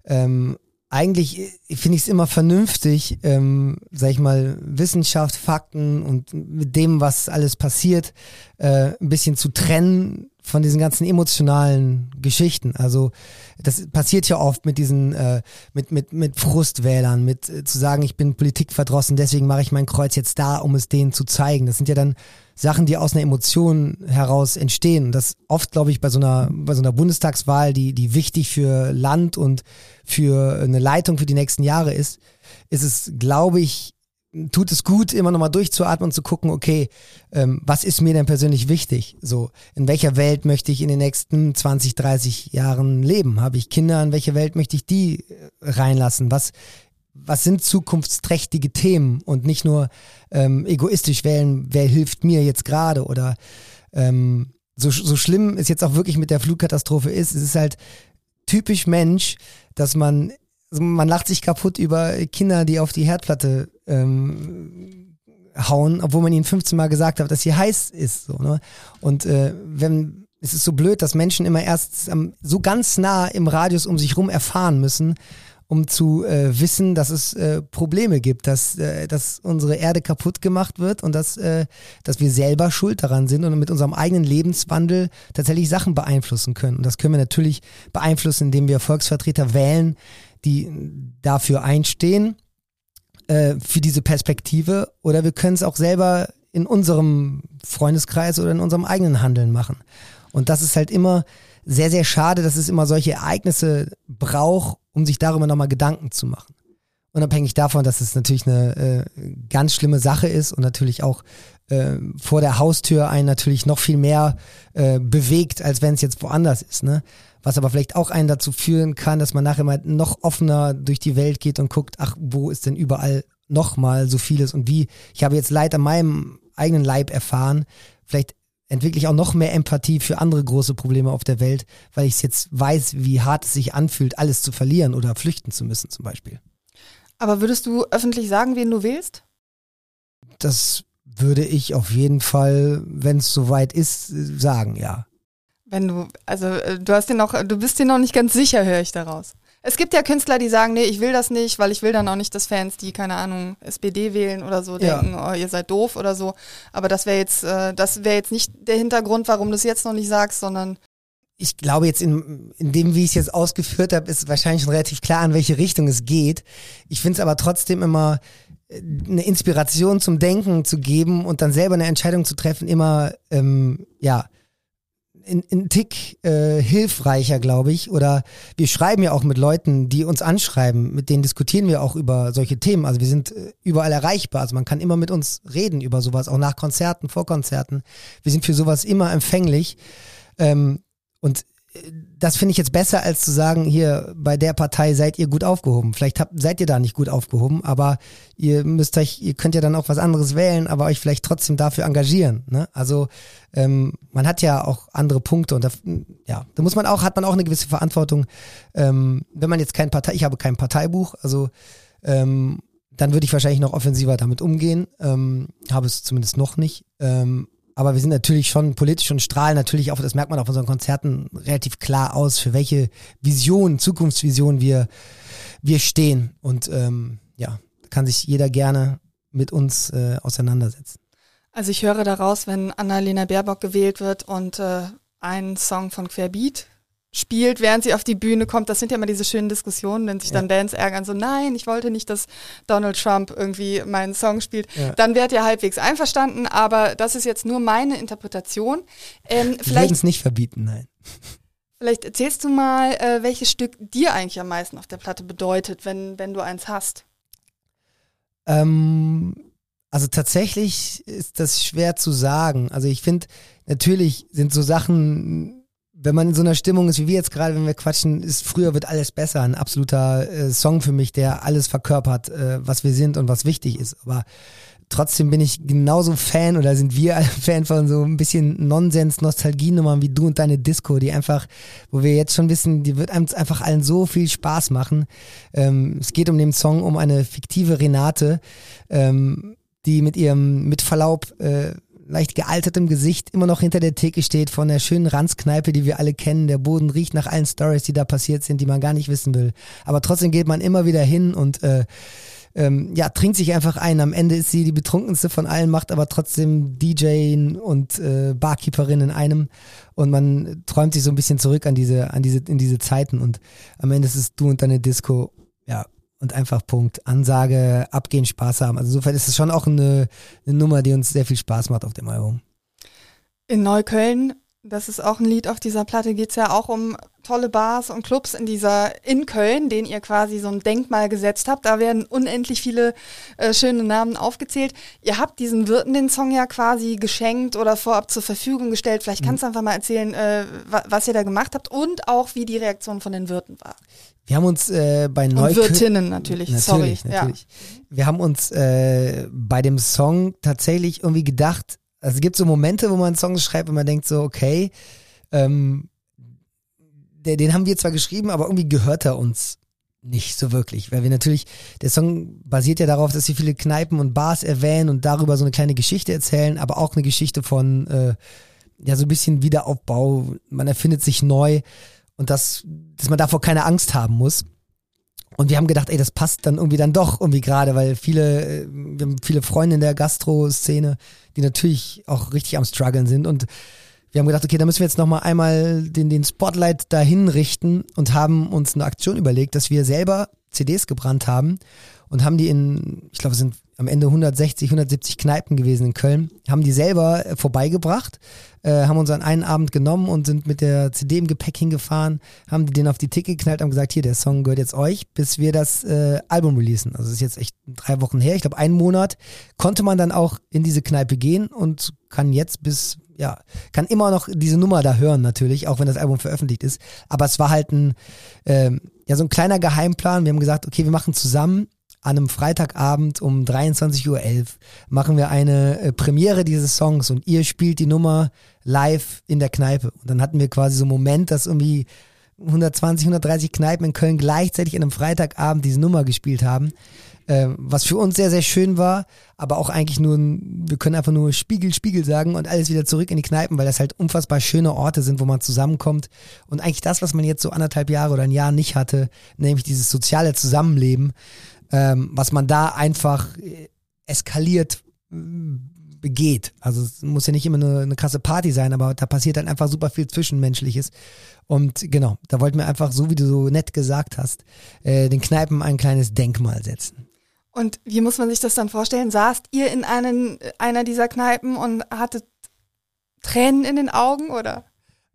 ähm, eigentlich finde ich es immer vernünftig, ähm, sag ich mal, Wissenschaft, Fakten und mit dem, was alles passiert, äh, ein bisschen zu trennen von diesen ganzen emotionalen Geschichten. Also das passiert ja oft mit diesen, äh, mit, mit, mit Frustwählern, mit äh, zu sagen, ich bin politikverdrossen, deswegen mache ich mein Kreuz jetzt da, um es denen zu zeigen. Das sind ja dann Sachen, die aus einer Emotion heraus entstehen. Das oft, glaube ich, bei so einer, bei so einer Bundestagswahl, die, die wichtig für Land und für eine Leitung für die nächsten Jahre ist, ist es, glaube ich, tut es gut, immer nochmal durchzuatmen und zu gucken, okay, ähm, was ist mir denn persönlich wichtig? So, in welcher Welt möchte ich in den nächsten 20, 30 Jahren leben? Habe ich Kinder? In welche Welt möchte ich die äh, reinlassen? Was was sind zukunftsträchtige Themen und nicht nur ähm, egoistisch wählen, wer hilft mir jetzt gerade oder ähm, so, so schlimm es jetzt auch wirklich mit der Flugkatastrophe ist, es ist halt typisch Mensch, dass man, also man lacht sich kaputt über Kinder, die auf die Herdplatte ähm, hauen, obwohl man ihnen 15 Mal gesagt hat, dass sie heiß ist. So, ne? Und äh, wenn es ist so blöd, dass Menschen immer erst ähm, so ganz nah im Radius um sich rum erfahren müssen, um zu äh, wissen, dass es äh, Probleme gibt, dass, äh, dass unsere Erde kaputt gemacht wird und dass, äh, dass wir selber schuld daran sind und mit unserem eigenen Lebenswandel tatsächlich Sachen beeinflussen können. Und das können wir natürlich beeinflussen, indem wir Volksvertreter wählen, die dafür einstehen, äh, für diese Perspektive. Oder wir können es auch selber in unserem Freundeskreis oder in unserem eigenen Handeln machen. Und das ist halt immer sehr, sehr schade, dass es immer solche Ereignisse braucht, um sich darüber nochmal Gedanken zu machen. Unabhängig davon, dass es natürlich eine äh, ganz schlimme Sache ist und natürlich auch äh, vor der Haustür einen natürlich noch viel mehr äh, bewegt, als wenn es jetzt woanders ist. Ne? Was aber vielleicht auch einen dazu führen kann, dass man nachher mal noch offener durch die Welt geht und guckt, ach, wo ist denn überall nochmal so vieles und wie. Ich habe jetzt Leid an meinem eigenen Leib erfahren. Vielleicht entwickle ich auch noch mehr Empathie für andere große Probleme auf der Welt, weil ich jetzt weiß, wie hart es sich anfühlt, alles zu verlieren oder flüchten zu müssen zum Beispiel. Aber würdest du öffentlich sagen, wen du wählst? Das würde ich auf jeden Fall, wenn es soweit ist, sagen, ja. Wenn du, also äh, du hast dir noch, du bist dir noch nicht ganz sicher, höre ich daraus. Es gibt ja Künstler, die sagen, nee, ich will das nicht, weil ich will dann auch nicht, dass Fans, die, keine Ahnung, SPD wählen oder so, denken, ja. oh, ihr seid doof oder so. Aber das wäre jetzt, äh, das wäre jetzt nicht der Hintergrund, warum du es jetzt noch nicht sagst, sondern ich glaube jetzt in, in dem, wie ich es jetzt ausgeführt habe, ist wahrscheinlich schon relativ klar, in welche Richtung es geht. Ich finde es aber trotzdem immer äh, eine Inspiration zum Denken zu geben und dann selber eine Entscheidung zu treffen, immer ähm, ja ein Tick äh, hilfreicher, glaube ich. Oder wir schreiben ja auch mit Leuten, die uns anschreiben, mit denen diskutieren wir auch über solche Themen. Also wir sind äh, überall erreichbar. Also man kann immer mit uns reden über sowas, auch nach Konzerten, vor Konzerten. Wir sind für sowas immer empfänglich. Ähm, und das finde ich jetzt besser, als zu sagen, hier bei der Partei seid ihr gut aufgehoben. Vielleicht habt, seid ihr da nicht gut aufgehoben, aber ihr müsst euch, ihr könnt ja dann auch was anderes wählen, aber euch vielleicht trotzdem dafür engagieren. Ne? Also ähm, man hat ja auch andere Punkte und da, ja, da muss man auch, hat man auch eine gewisse Verantwortung. Ähm, wenn man jetzt kein Partei, ich habe kein Parteibuch, also ähm, dann würde ich wahrscheinlich noch offensiver damit umgehen. Ähm, habe es zumindest noch nicht. Ähm, aber wir sind natürlich schon politisch und strahlen natürlich auch, das merkt man auf unseren Konzerten relativ klar aus, für welche Vision, Zukunftsvision wir, wir stehen. Und ähm, ja, kann sich jeder gerne mit uns äh, auseinandersetzen. Also ich höre daraus, wenn Annalena Baerbock gewählt wird und äh, ein Song von Querbeat spielt, während sie auf die Bühne kommt. Das sind ja immer diese schönen Diskussionen, wenn sich dann ja. Bands ärgern, so nein, ich wollte nicht, dass Donald Trump irgendwie meinen Song spielt. Ja. Dann wärt ihr halbwegs einverstanden, aber das ist jetzt nur meine Interpretation. Ähm, Wir werden es nicht verbieten, nein. Vielleicht erzählst du mal, äh, welches Stück dir eigentlich am meisten auf der Platte bedeutet, wenn, wenn du eins hast. Ähm, also tatsächlich ist das schwer zu sagen. Also ich finde, natürlich sind so Sachen wenn man in so einer Stimmung ist wie wir jetzt gerade, wenn wir quatschen, ist früher wird alles besser. Ein absoluter äh, Song für mich, der alles verkörpert, äh, was wir sind und was wichtig ist. Aber trotzdem bin ich genauso Fan oder sind wir [laughs] Fan von so ein bisschen Nonsens, Nostalgienummern wie du und deine Disco, die einfach, wo wir jetzt schon wissen, die wird einem einfach allen so viel Spaß machen. Ähm, es geht um den Song um eine fiktive Renate, ähm, die mit ihrem, mit Verlaub, äh, leicht gealtertem Gesicht immer noch hinter der Theke steht von der schönen Ranzkneipe, die wir alle kennen. Der Boden riecht nach allen Stories, die da passiert sind, die man gar nicht wissen will. Aber trotzdem geht man immer wieder hin und äh, ähm, ja, trinkt sich einfach ein. Am Ende ist sie die betrunkenste von allen, macht aber trotzdem DJ und äh, Barkeeperin in einem. Und man träumt sich so ein bisschen zurück an diese, an diese, in diese Zeiten. Und am Ende ist es du und deine Disco. Ja, und einfach Punkt. Ansage, abgehen, Spaß haben. Also insofern ist es schon auch eine, eine Nummer, die uns sehr viel Spaß macht auf dem Album. In Neukölln Das ist auch ein Lied auf dieser Platte. Geht es ja auch um tolle Bars und Clubs in dieser in Köln, denen ihr quasi so ein Denkmal gesetzt habt. Da werden unendlich viele äh, schöne Namen aufgezählt. Ihr habt diesen Wirten den Song ja quasi geschenkt oder vorab zur Verfügung gestellt. Vielleicht kannst du mhm. einfach mal erzählen, äh, was ihr da gemacht habt und auch wie die Reaktion von den Wirten war. Wir haben uns äh, bei Neukölln. Wirtinnen natürlich, natürlich, sorry. Natürlich. Ja. Wir haben uns äh, bei dem Song tatsächlich irgendwie gedacht, also es gibt so Momente, wo man Songs schreibt und man denkt so, okay, ähm, der, den haben wir zwar geschrieben, aber irgendwie gehört er uns nicht so wirklich, weil wir natürlich, der Song basiert ja darauf, dass wir viele Kneipen und Bars erwähnen und darüber so eine kleine Geschichte erzählen, aber auch eine Geschichte von, äh, ja, so ein bisschen Wiederaufbau, man erfindet sich neu und das, dass man davor keine Angst haben muss. Und wir haben gedacht, ey, das passt dann irgendwie dann doch irgendwie gerade, weil viele, äh, wir haben viele Freunde in der Gastro-Szene, die natürlich auch richtig am struggeln sind und wir haben gedacht, okay, da müssen wir jetzt nochmal einmal den, den Spotlight dahin richten und haben uns eine Aktion überlegt, dass wir selber CDs gebrannt haben und haben die in, ich glaube, es sind am Ende 160, 170 Kneipen gewesen in Köln, haben die selber äh, vorbeigebracht, äh, haben uns an einen Abend genommen und sind mit der CD im Gepäck hingefahren, haben die den auf die Ticket geknallt, haben gesagt, hier, der Song gehört jetzt euch, bis wir das äh, Album releasen. Also das ist jetzt echt drei Wochen her, ich glaube einen Monat, konnte man dann auch in diese Kneipe gehen und kann jetzt bis ja, kann immer noch diese Nummer da hören natürlich, auch wenn das Album veröffentlicht ist. Aber es war halt ein, ähm, ja, so ein kleiner Geheimplan. Wir haben gesagt, okay, wir machen zusammen an einem Freitagabend um 23.11 Uhr machen wir eine äh, Premiere dieses Songs und ihr spielt die Nummer live in der Kneipe. Und dann hatten wir quasi so einen Moment, dass irgendwie 120, 130 Kneipen in Köln gleichzeitig an einem Freitagabend diese Nummer gespielt haben. Äh, was für uns sehr, sehr schön war, aber auch eigentlich nur, wir können einfach nur Spiegel, Spiegel sagen und alles wieder zurück in die Kneipen, weil das halt unfassbar schöne Orte sind, wo man zusammenkommt. Und eigentlich das, was man jetzt so anderthalb Jahre oder ein Jahr nicht hatte, nämlich dieses soziale Zusammenleben, ähm, was man da einfach äh, eskaliert begeht. Also es muss ja nicht immer eine, eine krasse Party sein, aber da passiert dann einfach super viel Zwischenmenschliches. Und genau, da wollten wir einfach, so wie du so nett gesagt hast, äh, den Kneipen ein kleines Denkmal setzen. Und wie muss man sich das dann vorstellen? Saßt ihr in einen, einer dieser Kneipen und hattet Tränen in den Augen oder?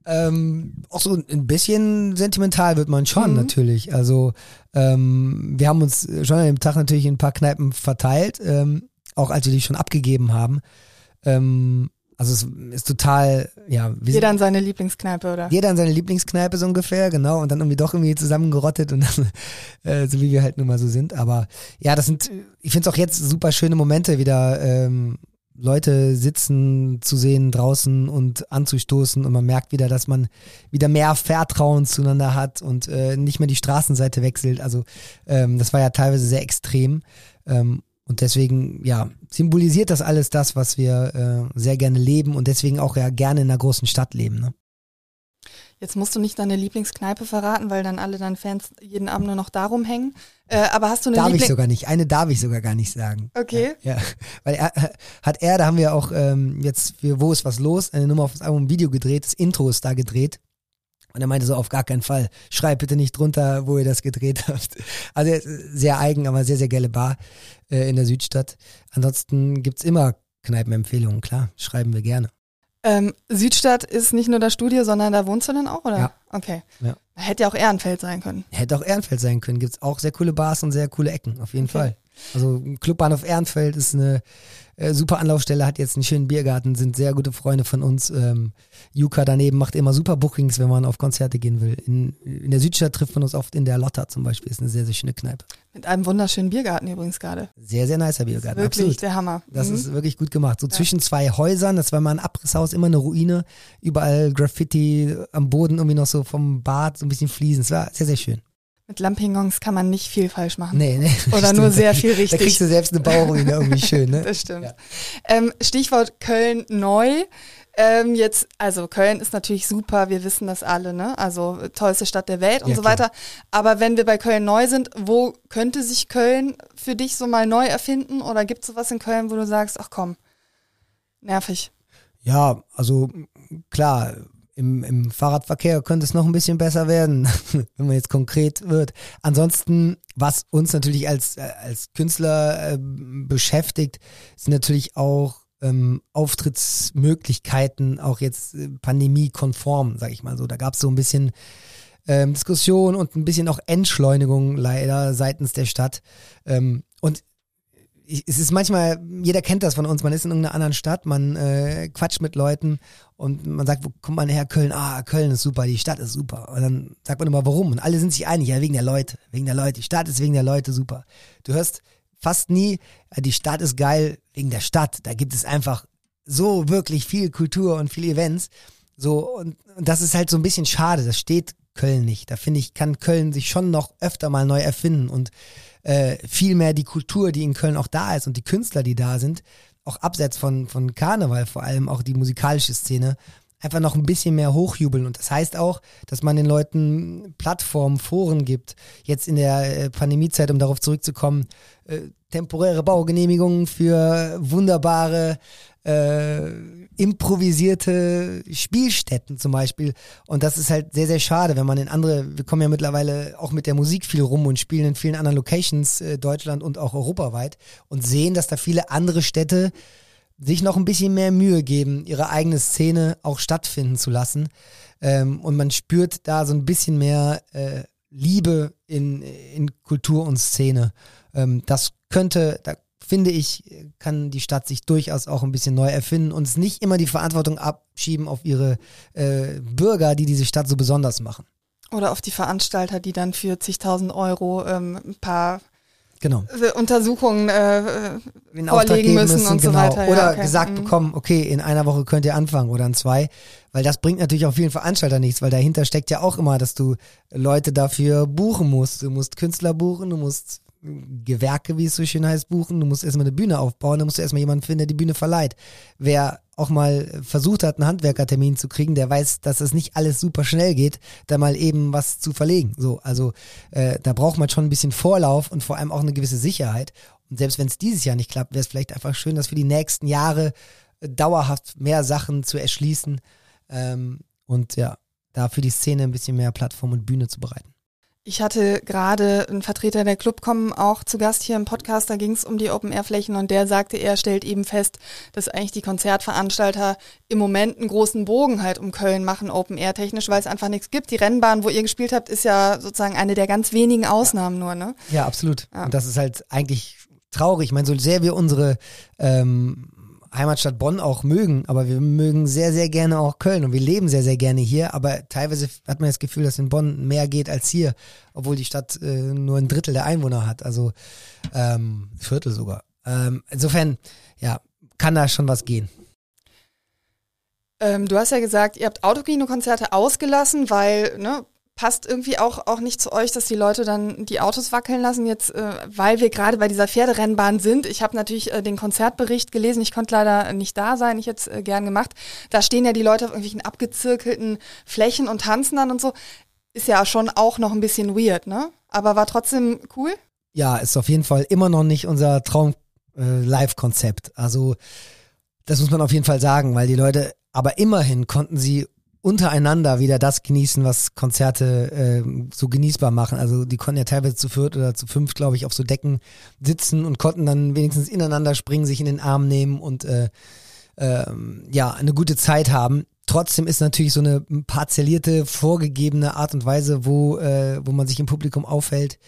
Ähm, auch so ein bisschen sentimental wird man schon mhm. natürlich. Also ähm, wir haben uns schon an dem Tag natürlich in ein paar Kneipen verteilt, ähm, auch als wir die schon abgegeben haben. Ähm, also es ist total, ja. Jeder an seine Lieblingskneipe, oder? Jeder an seine Lieblingskneipe so ungefähr, genau. Und dann irgendwie doch irgendwie zusammengerottet und dann, [laughs] äh, so wie wir halt nun mal so sind. Aber ja, das sind, ich finde es auch jetzt super schöne Momente, wieder ähm, Leute sitzen zu sehen draußen und anzustoßen und man merkt wieder, dass man wieder mehr Vertrauen zueinander hat und äh, nicht mehr die Straßenseite wechselt. Also ähm, das war ja teilweise sehr extrem. Ähm, und deswegen, ja, symbolisiert das alles das, was wir äh, sehr gerne leben und deswegen auch ja gerne in einer großen Stadt leben. Ne? Jetzt musst du nicht deine Lieblingskneipe verraten, weil dann alle deine Fans jeden Abend nur noch darum hängen. Äh, aber hast du eine Darf Liebling ich sogar nicht. Eine darf ich sogar gar nicht sagen. Okay. Ja, ja. [laughs] weil er hat er, da haben wir auch ähm, jetzt für Wo ist was los, eine Nummer auf das Album Video gedreht, das Intro ist da gedreht. Und er meinte so, auf gar keinen Fall, schreib bitte nicht drunter, wo ihr das gedreht [laughs] habt. Also sehr eigen, aber sehr, sehr geile Bar äh, in der Südstadt. Ansonsten gibt's immer Kneipenempfehlungen, klar, schreiben wir gerne. Ähm, Südstadt ist nicht nur das Studio, sondern da wohnst du dann auch, oder? Ja. Okay. Ja. Hätte ja auch Ehrenfeld sein können. Hätte auch Ehrenfeld sein können. Gibt's auch sehr coole Bars und sehr coole Ecken, auf jeden okay. Fall. Also Clubbahnhof Ehrenfeld ist eine äh, super Anlaufstelle, hat jetzt einen schönen Biergarten, sind sehr gute Freunde von uns. Ähm, Juka daneben macht immer super Bookings, wenn man auf Konzerte gehen will. In, in der Südstadt trifft man uns oft in der Lotta zum Beispiel, ist eine sehr, sehr schöne Kneipe. Mit einem wunderschönen Biergarten übrigens gerade. Sehr, sehr nicer Biergarten. Wirklich absolut. der Hammer. Das mhm. ist wirklich gut gemacht. So ja. zwischen zwei Häusern, das war mal ein Abrisshaus, immer eine Ruine, überall Graffiti am Boden, irgendwie noch so vom Bad, so ein bisschen Fliesen. Es war sehr, sehr schön. Mit Lampignons kann man nicht viel falsch machen. Nee, nee. Oder stimmt. nur sehr viel richtig. Da kriegst du selbst eine Bauruine irgendwie schön, ne? [laughs] Das stimmt. Ja. Ähm, Stichwort Köln neu. Ähm, jetzt, also Köln ist natürlich super, wir wissen das alle, ne? Also tollste Stadt der Welt und ja, so weiter. Aber wenn wir bei Köln neu sind, wo könnte sich Köln für dich so mal neu erfinden? Oder gibt es sowas in Köln, wo du sagst, ach komm, nervig? Ja, also klar, im, im Fahrradverkehr könnte es noch ein bisschen besser werden, [laughs] wenn man jetzt konkret wird. Ansonsten, was uns natürlich als, äh, als Künstler äh, beschäftigt, sind natürlich auch ähm, Auftrittsmöglichkeiten, auch jetzt äh, pandemiekonform, sag ich mal so. Da gab es so ein bisschen ähm, Diskussion und ein bisschen auch Entschleunigung leider seitens der Stadt. Ähm, und es ist manchmal, jeder kennt das von uns, man ist in irgendeiner anderen Stadt, man äh, quatscht mit Leuten und man sagt, wo kommt man her? Köln, ah, Köln ist super, die Stadt ist super. Und dann sagt man immer, warum? Und alle sind sich einig, ja, wegen der Leute, wegen der Leute, die Stadt ist wegen der Leute super. Du hörst fast nie, die Stadt ist geil wegen der Stadt. Da gibt es einfach so wirklich viel Kultur und viele Events. So, und, und das ist halt so ein bisschen schade. Das steht Köln nicht. Da finde ich, kann Köln sich schon noch öfter mal neu erfinden und äh, viel mehr die Kultur, die in Köln auch da ist und die Künstler, die da sind, auch abseits von, von Karneval, vor allem auch die musikalische Szene, einfach noch ein bisschen mehr hochjubeln. Und das heißt auch, dass man den Leuten Plattformen, Foren gibt. Jetzt in der äh, Pandemiezeit, um darauf zurückzukommen, äh, temporäre Baugenehmigungen für wunderbare äh, improvisierte Spielstätten zum Beispiel. Und das ist halt sehr, sehr schade, wenn man in andere, wir kommen ja mittlerweile auch mit der Musik viel rum und spielen in vielen anderen Locations, äh, Deutschland und auch europaweit und sehen, dass da viele andere Städte sich noch ein bisschen mehr Mühe geben, ihre eigene Szene auch stattfinden zu lassen. Ähm, und man spürt da so ein bisschen mehr äh, Liebe in, in Kultur und Szene. Ähm, das könnte, da finde ich, kann die Stadt sich durchaus auch ein bisschen neu erfinden und es nicht immer die Verantwortung abschieben auf ihre äh, Bürger, die diese Stadt so besonders machen. Oder auf die Veranstalter, die dann für zigtausend Euro ähm, ein paar genau. Äh, Untersuchungen äh, vorlegen müssen, müssen, und genau. so weiter. Oder ja, okay. gesagt mhm. bekommen, okay, in einer Woche könnt ihr anfangen oder in zwei. Weil das bringt natürlich auch vielen Veranstaltern nichts, weil dahinter steckt ja auch immer, dass du Leute dafür buchen musst. Du musst Künstler buchen, du musst Gewerke, wie es so schön heißt, buchen. Du musst erstmal eine Bühne aufbauen, dann musst du erstmal jemanden finden, der die Bühne verleiht. Wer auch mal versucht hat, einen Handwerkertermin zu kriegen, der weiß, dass es nicht alles super schnell geht, da mal eben was zu verlegen. So, also äh, da braucht man schon ein bisschen Vorlauf und vor allem auch eine gewisse Sicherheit. Und selbst wenn es dieses Jahr nicht klappt, wäre es vielleicht einfach schön, das für die nächsten Jahre äh, dauerhaft mehr Sachen zu erschließen ähm, und ja, da für die Szene ein bisschen mehr Plattform und Bühne zu bereiten. Ich hatte gerade einen Vertreter der Clubcom auch zu Gast hier im Podcast, da ging es um die Open-Air-Flächen und der sagte, er stellt eben fest, dass eigentlich die Konzertveranstalter im Moment einen großen Bogen halt um Köln machen, Open-Air-technisch, weil es einfach nichts gibt. Die Rennbahn, wo ihr gespielt habt, ist ja sozusagen eine der ganz wenigen Ausnahmen ja. nur, ne? Ja, absolut. Ja. Und das ist halt eigentlich traurig. Ich meine, so sehr wir unsere ähm, Heimatstadt Bonn auch mögen, aber wir mögen sehr, sehr gerne auch Köln und wir leben sehr, sehr gerne hier, aber teilweise hat man das Gefühl, dass in Bonn mehr geht als hier, obwohl die Stadt äh, nur ein Drittel der Einwohner hat, also ähm, Viertel sogar. Ähm, insofern, ja, kann da schon was gehen. Ähm, du hast ja gesagt, ihr habt Autokino-Konzerte ausgelassen, weil ne, passt irgendwie auch, auch nicht zu euch, dass die Leute dann die Autos wackeln lassen, jetzt, äh, weil wir gerade bei dieser Pferderennbahn sind. Ich habe natürlich äh, den Konzertbericht gelesen, ich konnte leider nicht da sein, ich hätte es äh, gern gemacht. Da stehen ja die Leute auf irgendwelchen abgezirkelten Flächen und tanzen dann und so. Ist ja schon auch noch ein bisschen weird, ne? Aber war trotzdem cool. Ja, ist auf jeden Fall immer noch nicht unser Traum-Live-Konzept. Äh, also, das muss man auf jeden Fall sagen, weil die Leute, aber immerhin konnten sie untereinander wieder das genießen, was Konzerte äh, so genießbar machen. Also die konnten ja teilweise zu viert oder zu fünf, glaube ich, auf so Decken sitzen und konnten dann wenigstens ineinander springen, sich in den Arm nehmen und äh, äh, ja, eine gute Zeit haben. Trotzdem ist natürlich so eine parzellierte, vorgegebene Art und Weise, wo, äh, wo man sich im Publikum aufhält,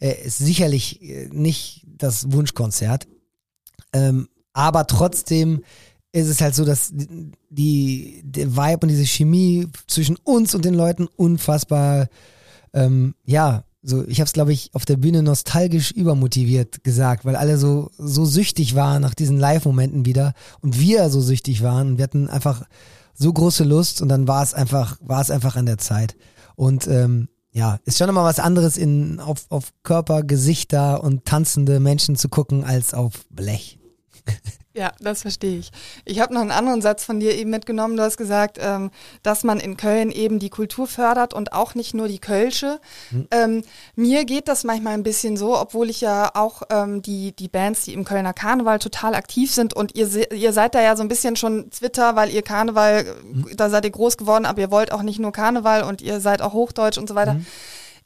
äh, ist sicherlich äh, nicht das Wunschkonzert. Ähm, aber trotzdem ist es halt so, dass die, der Vibe und diese Chemie zwischen uns und den Leuten unfassbar, ähm, ja, so, ich habe es, glaube ich, auf der Bühne nostalgisch übermotiviert gesagt, weil alle so, so süchtig waren nach diesen Live-Momenten wieder und wir so süchtig waren und wir hatten einfach so große Lust und dann war es einfach, war es einfach an der Zeit. Und ähm, ja, ist schon immer was anderes in, auf, auf Körper, Gesichter und tanzende Menschen zu gucken als auf Blech. [laughs] Ja, das verstehe ich. Ich habe noch einen anderen Satz von dir eben mitgenommen. Du hast gesagt, ähm, dass man in Köln eben die Kultur fördert und auch nicht nur die Kölsche. Mhm. Ähm, mir geht das manchmal ein bisschen so, obwohl ich ja auch ähm, die, die Bands, die im Kölner Karneval total aktiv sind und ihr, ihr seid da ja so ein bisschen schon Twitter, weil ihr Karneval, mhm. da seid ihr groß geworden, aber ihr wollt auch nicht nur Karneval und ihr seid auch Hochdeutsch und so weiter. Mhm.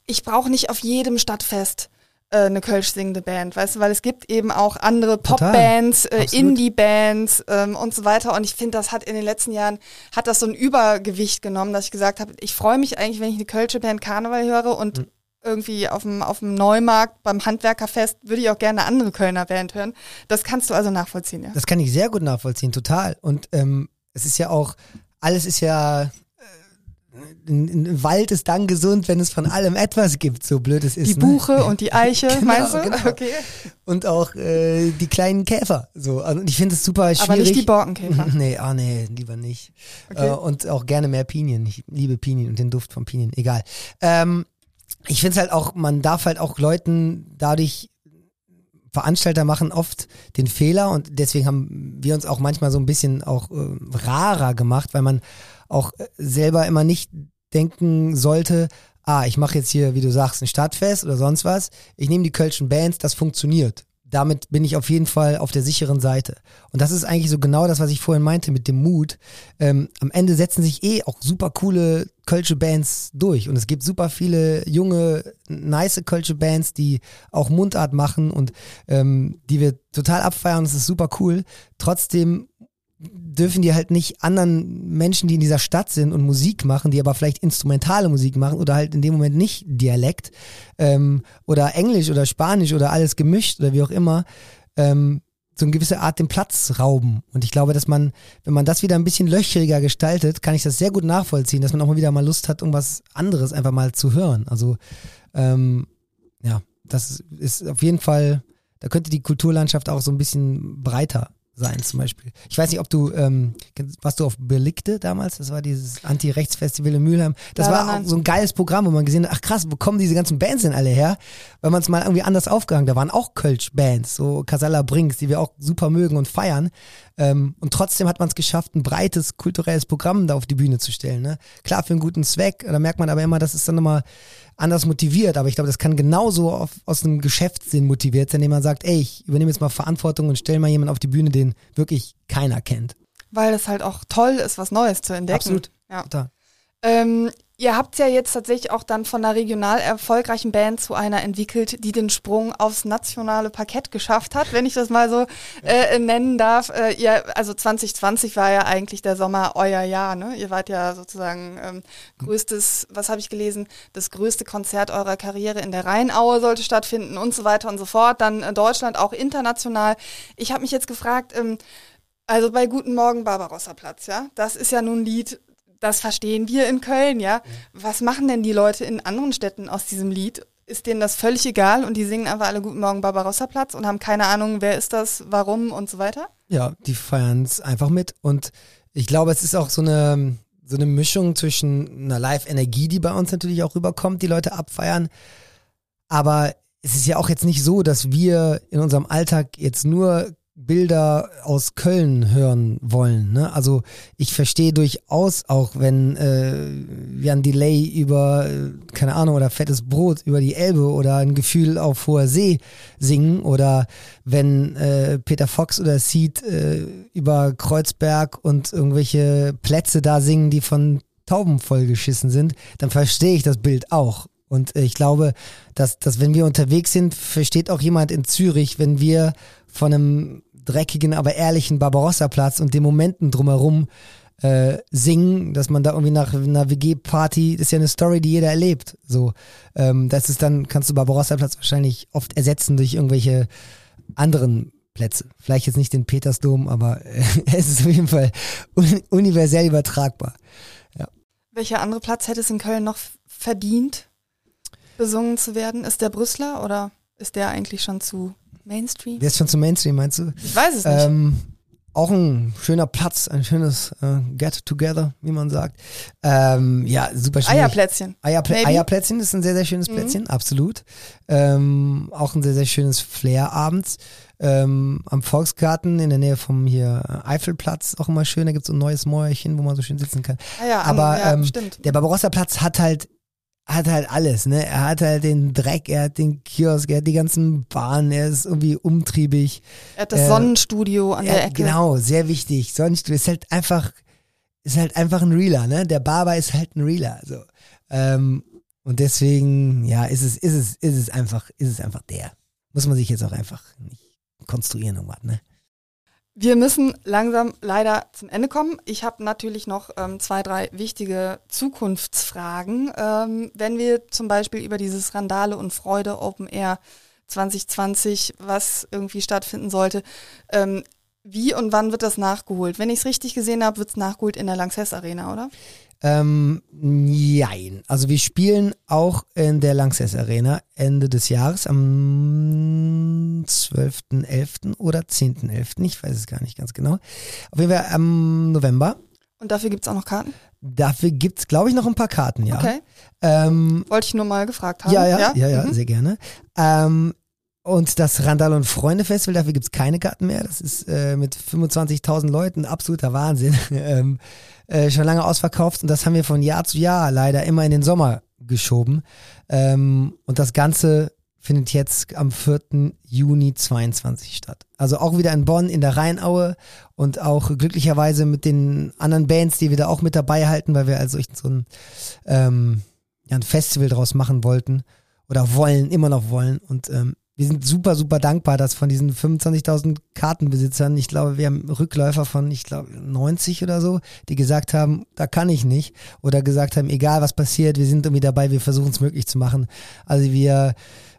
Ich brauche nicht auf jedem Stadtfest äh, eine Kölsch singende Band, weißt du, weil es gibt eben auch andere Popbands, äh, Indie-Bands ähm, und so weiter. Und ich finde, das hat in den letzten Jahren, hat das so ein Übergewicht genommen, dass ich gesagt habe, ich freue mich eigentlich, wenn ich eine Kölsche Band Karneval höre und mhm. irgendwie auf dem, auf dem Neumarkt beim Handwerkerfest würde ich auch gerne eine andere Kölner Band hören. Das kannst du also nachvollziehen, ja? Das kann ich sehr gut nachvollziehen, total. Und ähm, es ist ja auch, alles ist ja ein Wald ist dann gesund, wenn es von allem etwas gibt, so blöd es ist. Die ne? Buche ne? und die [laughs] Eiche, genau, meinst du? Genau. Okay. Und auch äh, die kleinen Käfer. So. Und ich finde es super schwierig. Aber nicht die Borkenkäfer. [laughs] nee, ah nee, lieber nicht. Okay. Äh, und auch gerne mehr Pinien. Ich liebe Pinien und den Duft von Pinien. Egal. Ähm, ich finde es halt auch, man darf halt auch Leuten dadurch Veranstalter machen oft den Fehler und deswegen haben wir uns auch manchmal so ein bisschen auch äh, rarer gemacht, weil man auch äh, selber immer nicht denken sollte, ah, ich mache jetzt hier, wie du sagst, ein Stadtfest oder sonst was. Ich nehme die Kölschen Bands, das funktioniert. Damit bin ich auf jeden Fall auf der sicheren Seite. Und das ist eigentlich so genau das, was ich vorhin meinte mit dem Mut. Ähm, am Ende setzen sich eh auch super coole Kölsche Bands durch. Und es gibt super viele junge, nice Kölsche Bands, die auch Mundart machen und ähm, die wir total abfeiern. Das ist super cool. Trotzdem dürfen die halt nicht anderen Menschen, die in dieser Stadt sind und Musik machen, die aber vielleicht instrumentale Musik machen oder halt in dem Moment nicht Dialekt ähm, oder Englisch oder Spanisch oder alles gemischt oder wie auch immer, ähm, so eine gewisse Art den Platz rauben. Und ich glaube, dass man, wenn man das wieder ein bisschen löchriger gestaltet, kann ich das sehr gut nachvollziehen, dass man auch mal wieder mal Lust hat, irgendwas anderes einfach mal zu hören. Also ähm, ja, das ist auf jeden Fall, da könnte die Kulturlandschaft auch so ein bisschen breiter sein zum Beispiel. Ich weiß nicht, ob du, ähm, warst du auf Belikte damals? Das war dieses Anti-Rechts-Festival in Mülheim. Das da war auch so ein geiles Programm, wo man gesehen hat, ach krass, wo kommen diese ganzen Bands denn alle her? Weil man es mal irgendwie anders aufgehangen. Da waren auch Kölsch-Bands, so Casalla Brinks, die wir auch super mögen und feiern. Ähm, und trotzdem hat man es geschafft, ein breites kulturelles Programm da auf die Bühne zu stellen. Ne? Klar, für einen guten Zweck. Da merkt man aber immer, das ist dann nochmal anders motiviert. Aber ich glaube, das kann genauso auf, aus einem Geschäftssinn motiviert sein, indem man sagt, ey, ich übernehme jetzt mal Verantwortung und stelle mal jemanden auf die Bühne, den wirklich keiner kennt. Weil es halt auch toll ist, was Neues zu entdecken. Absolut. Ja. Ähm, Ihr habt ja jetzt tatsächlich auch dann von einer regional erfolgreichen Band zu einer entwickelt, die den Sprung aufs nationale Parkett geschafft hat, wenn ich das mal so äh, nennen darf. Äh, ihr, also 2020 war ja eigentlich der Sommer euer Jahr, ne? Ihr wart ja sozusagen ähm, größtes, was habe ich gelesen, das größte Konzert eurer Karriere in der Rheinaue sollte stattfinden und so weiter und so fort. Dann äh, Deutschland auch international. Ich habe mich jetzt gefragt, ähm, also bei Guten Morgen Barbarossa Platz, ja, das ist ja nun ein Lied, das verstehen wir in Köln, ja. Was machen denn die Leute in anderen Städten aus diesem Lied? Ist denen das völlig egal und die singen einfach alle Guten Morgen Barbarossa Platz und haben keine Ahnung, wer ist das, warum und so weiter? Ja, die feiern es einfach mit und ich glaube, es ist auch so eine, so eine Mischung zwischen einer Live-Energie, die bei uns natürlich auch rüberkommt, die Leute abfeiern, aber es ist ja auch jetzt nicht so, dass wir in unserem Alltag jetzt nur Bilder aus Köln hören wollen. Ne? Also ich verstehe durchaus auch, wenn äh, wir ein Delay über, äh, keine Ahnung, oder fettes Brot über die Elbe oder ein Gefühl auf hoher See singen oder wenn äh, Peter Fox oder Seed äh, über Kreuzberg und irgendwelche Plätze da singen, die von Tauben vollgeschissen sind, dann verstehe ich das Bild auch. Und äh, ich glaube, dass, dass wenn wir unterwegs sind, versteht auch jemand in Zürich, wenn wir von einem dreckigen, aber ehrlichen Barbarossa-Platz und den Momenten drumherum äh, singen, dass man da irgendwie nach einer WG-Party, ist ja eine Story, die jeder erlebt. So, ähm, das ist dann, kannst du Barbarossa-Platz wahrscheinlich oft ersetzen durch irgendwelche anderen Plätze. Vielleicht jetzt nicht den Petersdom, aber äh, [laughs] es ist auf jeden Fall un universell übertragbar. Ja. Welcher andere Platz hätte es in Köln noch verdient, besungen zu werden? Ist der Brüsseler oder ist der eigentlich schon zu Mainstream? Der ist schon zu Mainstream, meinst du? Ich weiß es nicht. Ähm, auch ein schöner Platz, ein schönes äh, Get-Together, wie man sagt. Ähm, ja, super schön. Eierplätzchen. Eierplä Eierplätzchen ist ein sehr, sehr schönes mhm. Plätzchen, absolut. Ähm, auch ein sehr, sehr schönes Flair abends. Ähm, am Volksgarten in der Nähe vom hier Eifelplatz, auch immer schön. Da gibt es so ein neues Mäuerchen, wo man so schön sitzen kann. Ah ja, Aber ja, ähm, der Barbarossa-Platz hat halt hat halt alles, ne? Er hat halt den Dreck, er hat den Kiosk, er hat die ganzen Bahnen, er ist irgendwie umtriebig. Er hat das äh, Sonnenstudio an der Ecke. Genau, sehr wichtig. Sonnenstudio ist halt einfach, ist halt einfach ein Reeler, ne? Der Barber ist halt ein Reeler, so. Ähm, Und deswegen, ja, ist es, ist es, ist es einfach, ist es einfach der. Muss man sich jetzt auch einfach nicht konstruieren irgendwas, ne? Wir müssen langsam leider zum Ende kommen. Ich habe natürlich noch ähm, zwei, drei wichtige Zukunftsfragen. Ähm, wenn wir zum Beispiel über dieses Randale und Freude Open Air 2020, was irgendwie stattfinden sollte, ähm, wie und wann wird das nachgeholt? Wenn ich es richtig gesehen habe, wird es nachgeholt in der Lanxess Arena, oder? Ähm, nein. Also wir spielen auch in der Lanxess Arena Ende des Jahres am 12.11. oder 10.11. Ich weiß es gar nicht ganz genau. Auf jeden Fall am November. Und dafür gibt es auch noch Karten? Dafür gibt es, glaube ich, noch ein paar Karten, ja. Okay. Ähm, Wollte ich nur mal gefragt haben. Ja, ja, ja, ja, ja mhm. sehr gerne. Ähm, und das Randall und Freunde Festival, dafür gibt's keine Karten mehr. Das ist äh, mit 25.000 Leuten absoluter Wahnsinn. [laughs] ähm, äh, schon lange ausverkauft und das haben wir von Jahr zu Jahr leider immer in den Sommer geschoben. Ähm, und das Ganze findet jetzt am 4. Juni 22 statt. Also auch wieder in Bonn in der Rheinaue und auch glücklicherweise mit den anderen Bands, die wir da auch mit dabei halten, weil wir also so ein, ähm, ja, ein Festival draus machen wollten oder wollen, immer noch wollen. Und ähm, wir sind super, super dankbar, dass von diesen 25.000 Kartenbesitzern, ich glaube, wir haben Rückläufer von, ich glaube, 90 oder so, die gesagt haben, da kann ich nicht. Oder gesagt haben, egal was passiert, wir sind irgendwie dabei, wir versuchen es möglich zu machen. Also wir,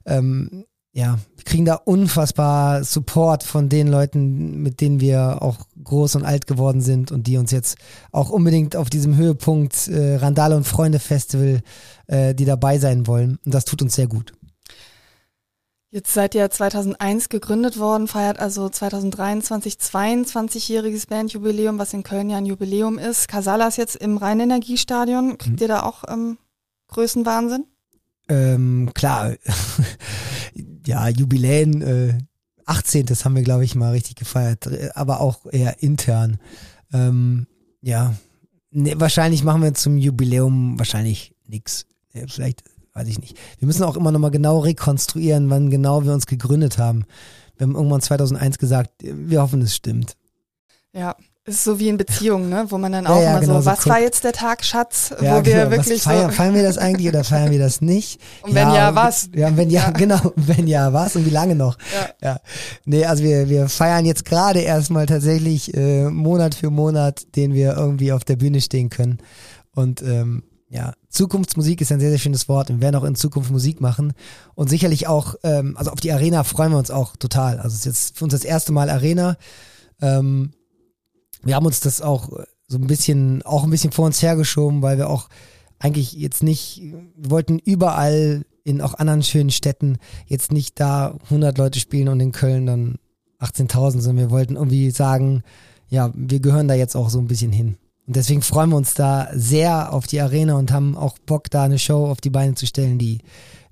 ähm, ja, wir kriegen da unfassbar Support von den Leuten, mit denen wir auch groß und alt geworden sind und die uns jetzt auch unbedingt auf diesem Höhepunkt äh, Randale und Freunde Festival, äh, die dabei sein wollen. Und das tut uns sehr gut. Jetzt seid ihr 2001 gegründet worden, feiert also 2023 22-jähriges Bandjubiläum, was in Köln ja ein Jubiläum ist. Casala ist jetzt im Rheinenergiestadion. Kriegt mhm. ihr da auch ähm, Größenwahnsinn? Ähm, klar. [laughs] ja, Jubiläen, äh, 18. Das haben wir, glaube ich, mal richtig gefeiert, aber auch eher intern. Ähm, ja, nee, wahrscheinlich machen wir zum Jubiläum wahrscheinlich nichts. Vielleicht weiß ich nicht. Wir müssen auch immer nochmal genau rekonstruieren, wann genau wir uns gegründet haben. Wir haben irgendwann 2001 gesagt, wir hoffen, es stimmt. Ja, ist so wie in Beziehungen, ne? wo man dann auch ja, ja, mal genau so, was war jetzt der Tag, Schatz, ja, wo wir genau. wirklich feiern, so feiern wir das eigentlich oder feiern wir das nicht? [laughs] Und wenn ja, was? Ja, wenn ja, [laughs] genau, wenn ja, was und wie lange noch? Ja. ja. Nee, also wir, wir feiern jetzt gerade erstmal tatsächlich äh, Monat für Monat, den wir irgendwie auf der Bühne stehen können. Und ähm, ja, Zukunftsmusik ist ein sehr, sehr schönes Wort. Wir werden auch in Zukunft Musik machen. Und sicherlich auch, ähm, also auf die Arena freuen wir uns auch total. Also es ist jetzt für uns das erste Mal Arena. Ähm, wir haben uns das auch so ein bisschen, auch ein bisschen vor uns hergeschoben, weil wir auch eigentlich jetzt nicht, wir wollten überall in auch anderen schönen Städten jetzt nicht da 100 Leute spielen und in Köln dann 18.000, sondern wir wollten irgendwie sagen, ja, wir gehören da jetzt auch so ein bisschen hin. Und deswegen freuen wir uns da sehr auf die Arena und haben auch Bock, da eine Show auf die Beine zu stellen, die,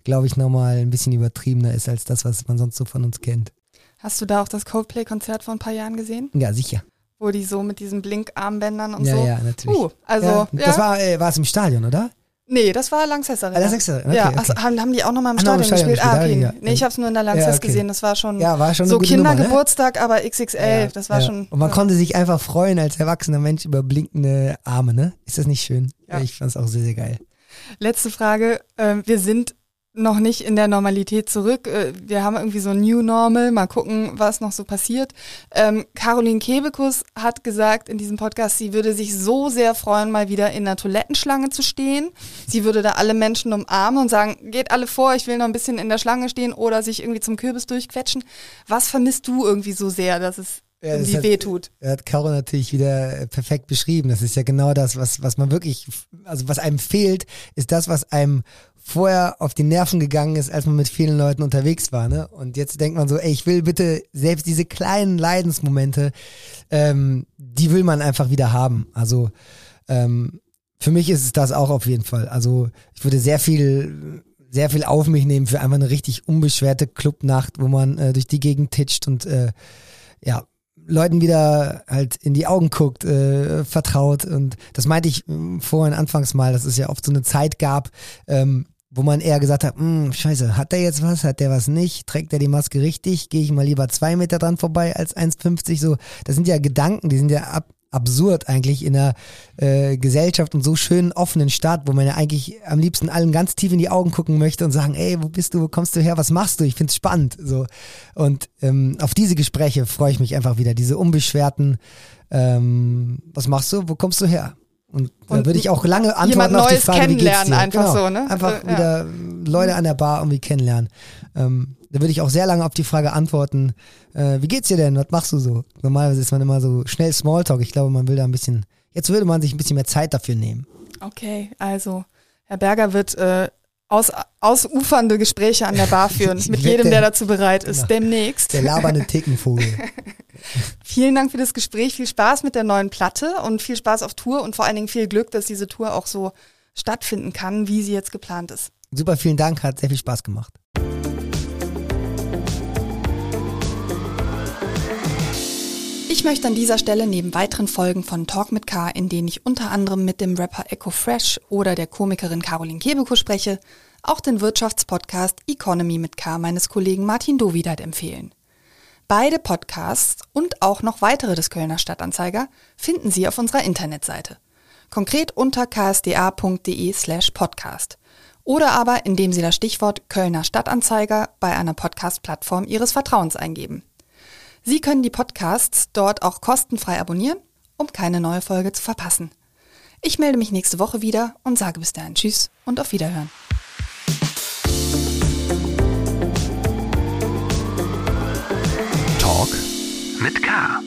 glaube ich, nochmal ein bisschen übertriebener ist als das, was man sonst so von uns kennt. Hast du da auch das Coldplay-Konzert vor ein paar Jahren gesehen? Ja, sicher. Wo die so mit diesen Blink-Armbändern und ja, so. Ja, natürlich. Uh, also, ja, das war, äh, war es im Stadion, oder? Nee, das war Lanxess Arena. Ah, Lanxess Okay, ja, okay. haben, haben die auch nochmal im, Stadion, Stadion gespielt? Ah, okay. Ja. Nee, ich habe es nur in der Lanxess ja, okay. gesehen. Das war schon, ja, war schon so Kindergeburtstag, ne? aber XXL. das war schon. Und man konnte sich einfach freuen als erwachsener Mensch über blinkende Arme, ne? Ist das nicht schön? Ja. Ich fand es auch sehr, sehr geil. Letzte Frage. Ähm, wir sind noch nicht in der Normalität zurück. Äh, wir haben irgendwie so ein New Normal. Mal gucken, was noch so passiert. Ähm, Caroline Kebekus hat gesagt in diesem Podcast, sie würde sich so sehr freuen, mal wieder in der Toilettenschlange zu stehen. Sie würde da alle Menschen umarmen und sagen, geht alle vor, ich will noch ein bisschen in der Schlange stehen oder sich irgendwie zum Kürbis durchquetschen. Was vermisst du irgendwie so sehr, dass es ja, irgendwie hat, wehtut. Hat Caro natürlich wieder perfekt beschrieben. Das ist ja genau das, was, was man wirklich, also was einem fehlt, ist das, was einem vorher auf die Nerven gegangen ist, als man mit vielen Leuten unterwegs war. Ne? Und jetzt denkt man so, ey, ich will bitte selbst diese kleinen Leidensmomente, ähm, die will man einfach wieder haben. Also ähm, für mich ist es das auch auf jeden Fall. Also ich würde sehr viel sehr viel auf mich nehmen für einfach eine richtig unbeschwerte Clubnacht, wo man äh, durch die Gegend titscht und äh, ja, Leuten wieder halt in die Augen guckt, äh, vertraut. Und das meinte ich äh, vorhin anfangs mal, dass es ja oft so eine Zeit gab, ähm, wo man eher gesagt hat, hm, scheiße, hat der jetzt was, hat der was nicht, trägt er die Maske richtig, gehe ich mal lieber zwei Meter dran vorbei als 1,50 so. Das sind ja Gedanken, die sind ja ab, absurd eigentlich in einer äh, Gesellschaft und so schönen offenen Stadt, wo man ja eigentlich am liebsten allen ganz tief in die Augen gucken möchte und sagen, ey, wo bist du, wo kommst du her, was machst du? Ich find's spannend. So. Und ähm, auf diese Gespräche freue ich mich einfach wieder, diese unbeschwerten, ähm, was machst du, wo kommst du her? Und, und da würde ich auch lange antworten auf die Frage, wie geht's dir? einfach genau. so, ne? Einfach ja. wieder Leute an der Bar irgendwie kennenlernen. Ähm, da würde ich auch sehr lange auf die Frage antworten, äh, wie geht's dir denn? Was machst du so? Normalerweise ist man immer so schnell Smalltalk. Ich glaube, man will da ein bisschen, jetzt würde man sich ein bisschen mehr Zeit dafür nehmen. Okay, also Herr Berger wird äh, aus, ausufernde Gespräche an der Bar [laughs] führen, mit jedem, der dazu bereit ist, genau. demnächst. Der labernde Tickenvogel. [laughs] Vielen Dank für das Gespräch, viel Spaß mit der neuen Platte und viel Spaß auf Tour und vor allen Dingen viel Glück, dass diese Tour auch so stattfinden kann, wie sie jetzt geplant ist. Super, vielen Dank, hat sehr viel Spaß gemacht. Ich möchte an dieser Stelle neben weiteren Folgen von Talk mit K, in denen ich unter anderem mit dem Rapper Echo Fresh oder der Komikerin Caroline Kebekus spreche, auch den Wirtschaftspodcast Economy mit K meines Kollegen Martin Dovidat empfehlen. Beide Podcasts und auch noch weitere des Kölner Stadtanzeiger finden Sie auf unserer Internetseite. Konkret unter ksda.de slash podcast. Oder aber indem Sie das Stichwort Kölner Stadtanzeiger bei einer Podcast-Plattform Ihres Vertrauens eingeben. Sie können die Podcasts dort auch kostenfrei abonnieren, um keine neue Folge zu verpassen. Ich melde mich nächste Woche wieder und sage bis dahin Tschüss und auf Wiederhören. Talk mit K.